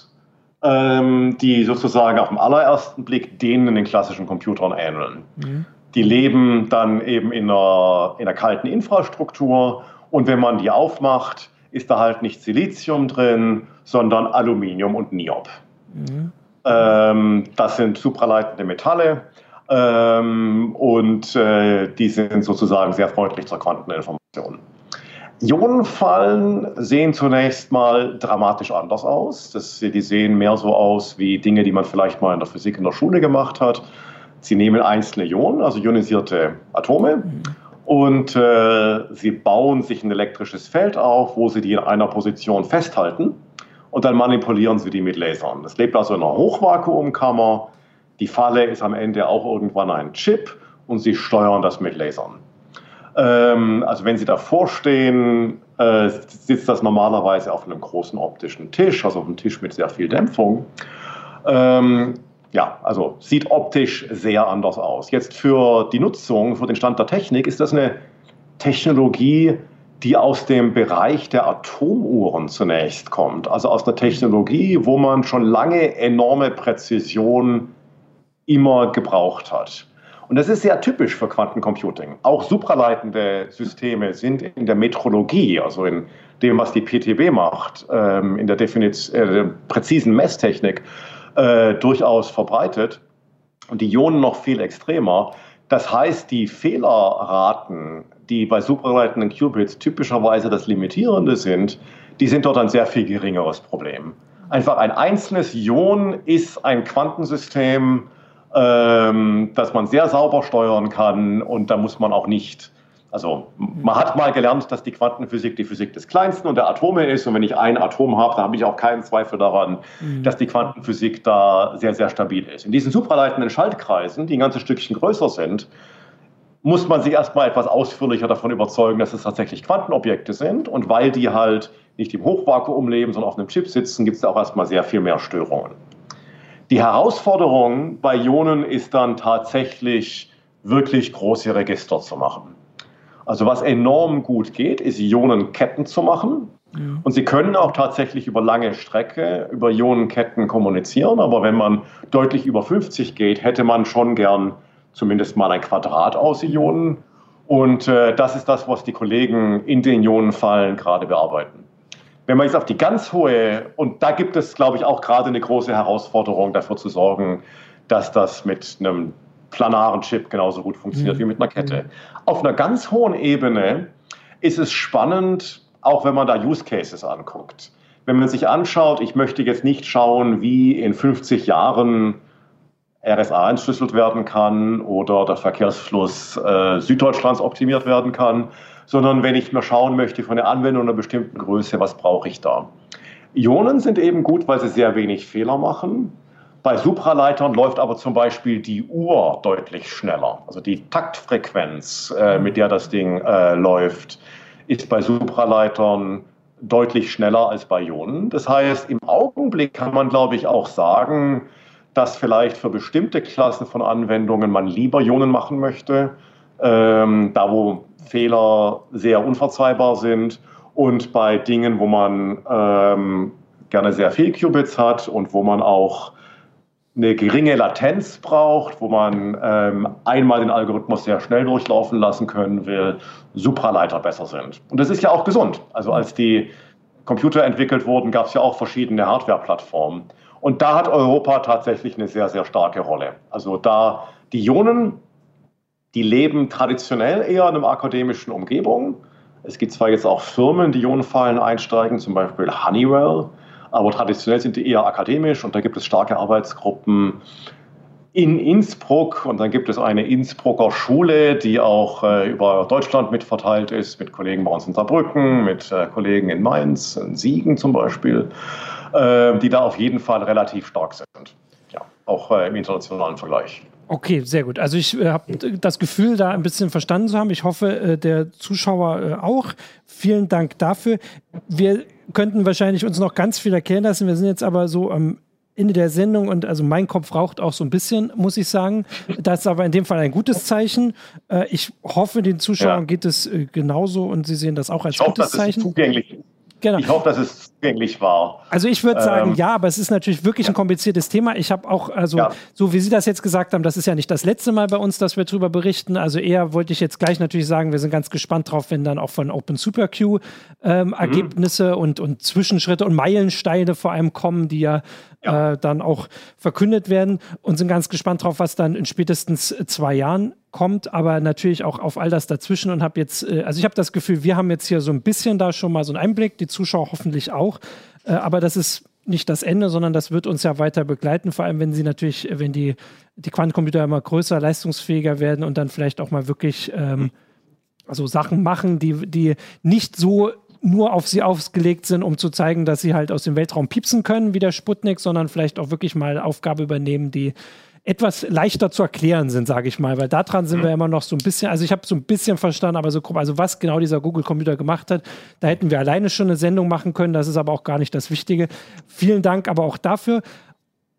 Speaker 2: ähm, die sozusagen auf den allerersten Blick denen in den klassischen Computern ähneln. Mhm. Die leben dann eben in einer, in einer kalten Infrastruktur und wenn man die aufmacht, ist da halt nicht Silizium drin, sondern Aluminium und Niob. Mhm. Ähm, das sind supraleitende Metalle ähm, und äh, die sind sozusagen sehr freundlich zur Quanteninformation. Ionenfallen sehen zunächst mal dramatisch anders aus. Das, die sehen mehr so aus wie Dinge, die man vielleicht mal in der Physik in der Schule gemacht hat. Sie nehmen einzelne Ionen, also ionisierte Atome, und äh, sie bauen sich ein elektrisches Feld auf, wo sie die in einer Position festhalten und dann manipulieren sie die mit Lasern. Das lebt also in einer Hochvakuumkammer. Die Falle ist am Ende auch irgendwann ein Chip und sie steuern das mit Lasern. Ähm, also wenn Sie davor stehen, äh, sitzt das normalerweise auf einem großen optischen Tisch, also auf einem Tisch mit sehr viel Dämpfung. Ähm, ja, also sieht optisch sehr anders aus. Jetzt für die Nutzung, für den Stand der Technik ist das eine Technologie, die aus dem Bereich der Atomuhren zunächst kommt. Also aus der Technologie, wo man schon lange enorme Präzision immer gebraucht hat. Und das ist sehr typisch für Quantencomputing. Auch supraleitende Systeme sind in der Metrologie, also in dem, was die PTB macht, ähm, in der, Definiz äh, präzisen Messtechnik, äh, durchaus verbreitet. Und die Ionen noch viel extremer. Das heißt, die Fehlerraten, die bei supraleitenden Qubits typischerweise das Limitierende sind, die sind dort ein sehr viel geringeres Problem. Einfach ein einzelnes Ion ist ein Quantensystem, ähm, das man sehr sauber steuern kann und da muss man auch nicht also man hat mal gelernt, dass die Quantenphysik die Physik des Kleinsten und der Atome ist. Und wenn ich ein Atom habe, dann habe ich auch keinen Zweifel daran, mhm. dass die Quantenphysik da sehr, sehr stabil ist. In diesen supraleitenden Schaltkreisen, die ein ganzes Stückchen größer sind, muss man sich erstmal etwas ausführlicher davon überzeugen, dass es tatsächlich Quantenobjekte sind. Und weil die halt nicht im Hochvakuum leben, sondern auf einem Chip sitzen, gibt es da auch erstmal sehr viel mehr Störungen. Die Herausforderung bei Ionen ist dann tatsächlich wirklich große Register zu machen. Also was enorm gut geht, ist Ionenketten zu machen. Ja. Und sie können auch tatsächlich über lange Strecke über Ionenketten kommunizieren. Aber wenn man deutlich über 50 geht, hätte man schon gern zumindest mal ein Quadrat aus Ionen. Und äh, das ist das, was die Kollegen in den Ionenfallen gerade bearbeiten. Wenn man jetzt auf die ganz hohe, und da gibt es, glaube ich, auch gerade eine große Herausforderung, dafür zu sorgen, dass das mit einem planaren Chip genauso gut funktioniert mhm. wie mit einer Kette. Auf einer ganz hohen Ebene ist es spannend, auch wenn man da Use Cases anguckt. Wenn man sich anschaut, ich möchte jetzt nicht schauen, wie in 50 Jahren RSA entschlüsselt werden kann oder der Verkehrsfluss äh, Süddeutschlands optimiert werden kann, sondern wenn ich mir schauen möchte von der Anwendung einer bestimmten Größe, was brauche ich da? Ionen sind eben gut, weil sie sehr wenig Fehler machen. Bei Supraleitern läuft aber zum Beispiel die Uhr deutlich schneller. Also die Taktfrequenz, äh, mit der das Ding äh, läuft, ist bei Supraleitern deutlich schneller als bei Ionen. Das heißt, im Augenblick kann man, glaube ich, auch sagen, dass vielleicht für bestimmte Klassen von Anwendungen man lieber Ionen machen möchte, ähm, da wo Fehler sehr unverzeihbar sind und bei Dingen, wo man ähm, gerne sehr viel Qubits hat und wo man auch eine geringe Latenz braucht, wo man ähm, einmal den Algorithmus sehr schnell durchlaufen lassen können will, Supraleiter besser sind. Und das ist ja auch gesund. Also als die Computer entwickelt wurden, gab es ja auch verschiedene Hardware-Plattformen. Und da hat Europa tatsächlich eine sehr, sehr starke Rolle. Also da die Ionen, die leben traditionell eher in einer akademischen Umgebung. Es gibt zwar jetzt auch Firmen, die Ionenfallen einsteigen, zum Beispiel Honeywell, aber traditionell sind die eher akademisch und da gibt es starke Arbeitsgruppen in Innsbruck und dann gibt es eine Innsbrucker Schule, die auch äh, über Deutschland mitverteilt ist, mit Kollegen bei uns in Saarbrücken, mit äh, Kollegen in Mainz, in Siegen zum Beispiel, äh, die da auf jeden Fall relativ stark sind. Ja, auch äh, im internationalen Vergleich.
Speaker 1: Okay, sehr gut. Also ich äh, habe das Gefühl, da ein bisschen verstanden zu haben. Ich hoffe, äh, der Zuschauer äh, auch. Vielen Dank dafür. Wir könnten wahrscheinlich uns noch ganz viel erklären lassen. Wir sind jetzt aber so am Ende der Sendung und also mein Kopf raucht auch so ein bisschen, muss ich sagen. Das ist aber in dem Fall ein gutes Zeichen. Äh, ich hoffe, den Zuschauern ja. geht es äh, genauso und sie sehen das auch als ich gutes hoffe, Zeichen. Zugänglich
Speaker 2: Genau. Ich hoffe, dass es zugänglich war.
Speaker 1: Also ich würde sagen, ähm, ja, aber es ist natürlich wirklich ja. ein kompliziertes Thema. Ich habe auch, also ja. so wie Sie das jetzt gesagt haben, das ist ja nicht das letzte Mal bei uns, dass wir darüber berichten. Also eher wollte ich jetzt gleich natürlich sagen, wir sind ganz gespannt drauf, wenn dann auch von Open Super Q ähm, mhm. Ergebnisse und, und Zwischenschritte und Meilensteine vor allem kommen, die ja, ja. Äh, dann auch verkündet werden und sind ganz gespannt drauf, was dann in spätestens zwei Jahren kommt, aber natürlich auch auf all das dazwischen und habe jetzt, äh, also ich habe das Gefühl, wir haben jetzt hier so ein bisschen da schon mal so einen Einblick, die Zuschauer hoffentlich auch, äh, aber das ist nicht das Ende, sondern das wird uns ja weiter begleiten, vor allem wenn sie natürlich, wenn die, die Quantencomputer immer größer, leistungsfähiger werden und dann vielleicht auch mal wirklich ähm, also Sachen machen, die, die nicht so nur auf sie ausgelegt sind, um zu zeigen, dass sie halt aus dem Weltraum piepsen können, wie der Sputnik, sondern vielleicht auch wirklich mal Aufgabe übernehmen, die etwas leichter zu erklären sind, sage ich mal, weil daran sind mhm. wir immer noch so ein bisschen, also ich habe so ein bisschen verstanden, aber so grob, also was genau dieser Google-Computer gemacht hat, da hätten wir alleine schon eine Sendung machen können, das ist aber auch gar nicht das Wichtige. Vielen Dank aber auch dafür.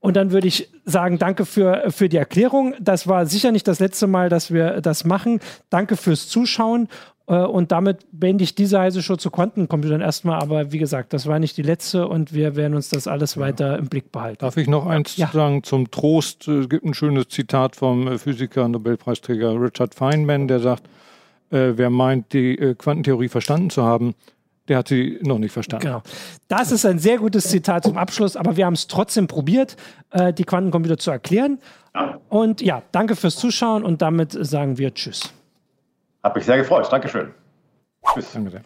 Speaker 1: Und dann würde ich sagen, danke für, für die Erklärung. Das war sicher nicht das letzte Mal, dass wir das machen. Danke fürs Zuschauen. Äh, und damit beende ich diese Heise schon zu Quantencomputern erstmal. Aber wie gesagt, das war nicht die letzte und wir werden uns das alles ja. weiter im Blick behalten.
Speaker 3: Darf ich noch eins ja. sagen zum Trost? Es gibt ein schönes Zitat vom Physiker, und Nobelpreisträger Richard Feynman, der sagt, äh, wer meint, die äh, Quantentheorie verstanden zu haben, der hat sie noch nicht verstanden. Genau.
Speaker 1: Das ist ein sehr gutes Zitat zum Abschluss, aber wir haben es trotzdem probiert, äh, die Quantencomputer zu erklären. Und ja, danke fürs Zuschauen und damit sagen wir Tschüss.
Speaker 2: Hat mich sehr gefreut. Dankeschön. Tschüss. Danke sehr.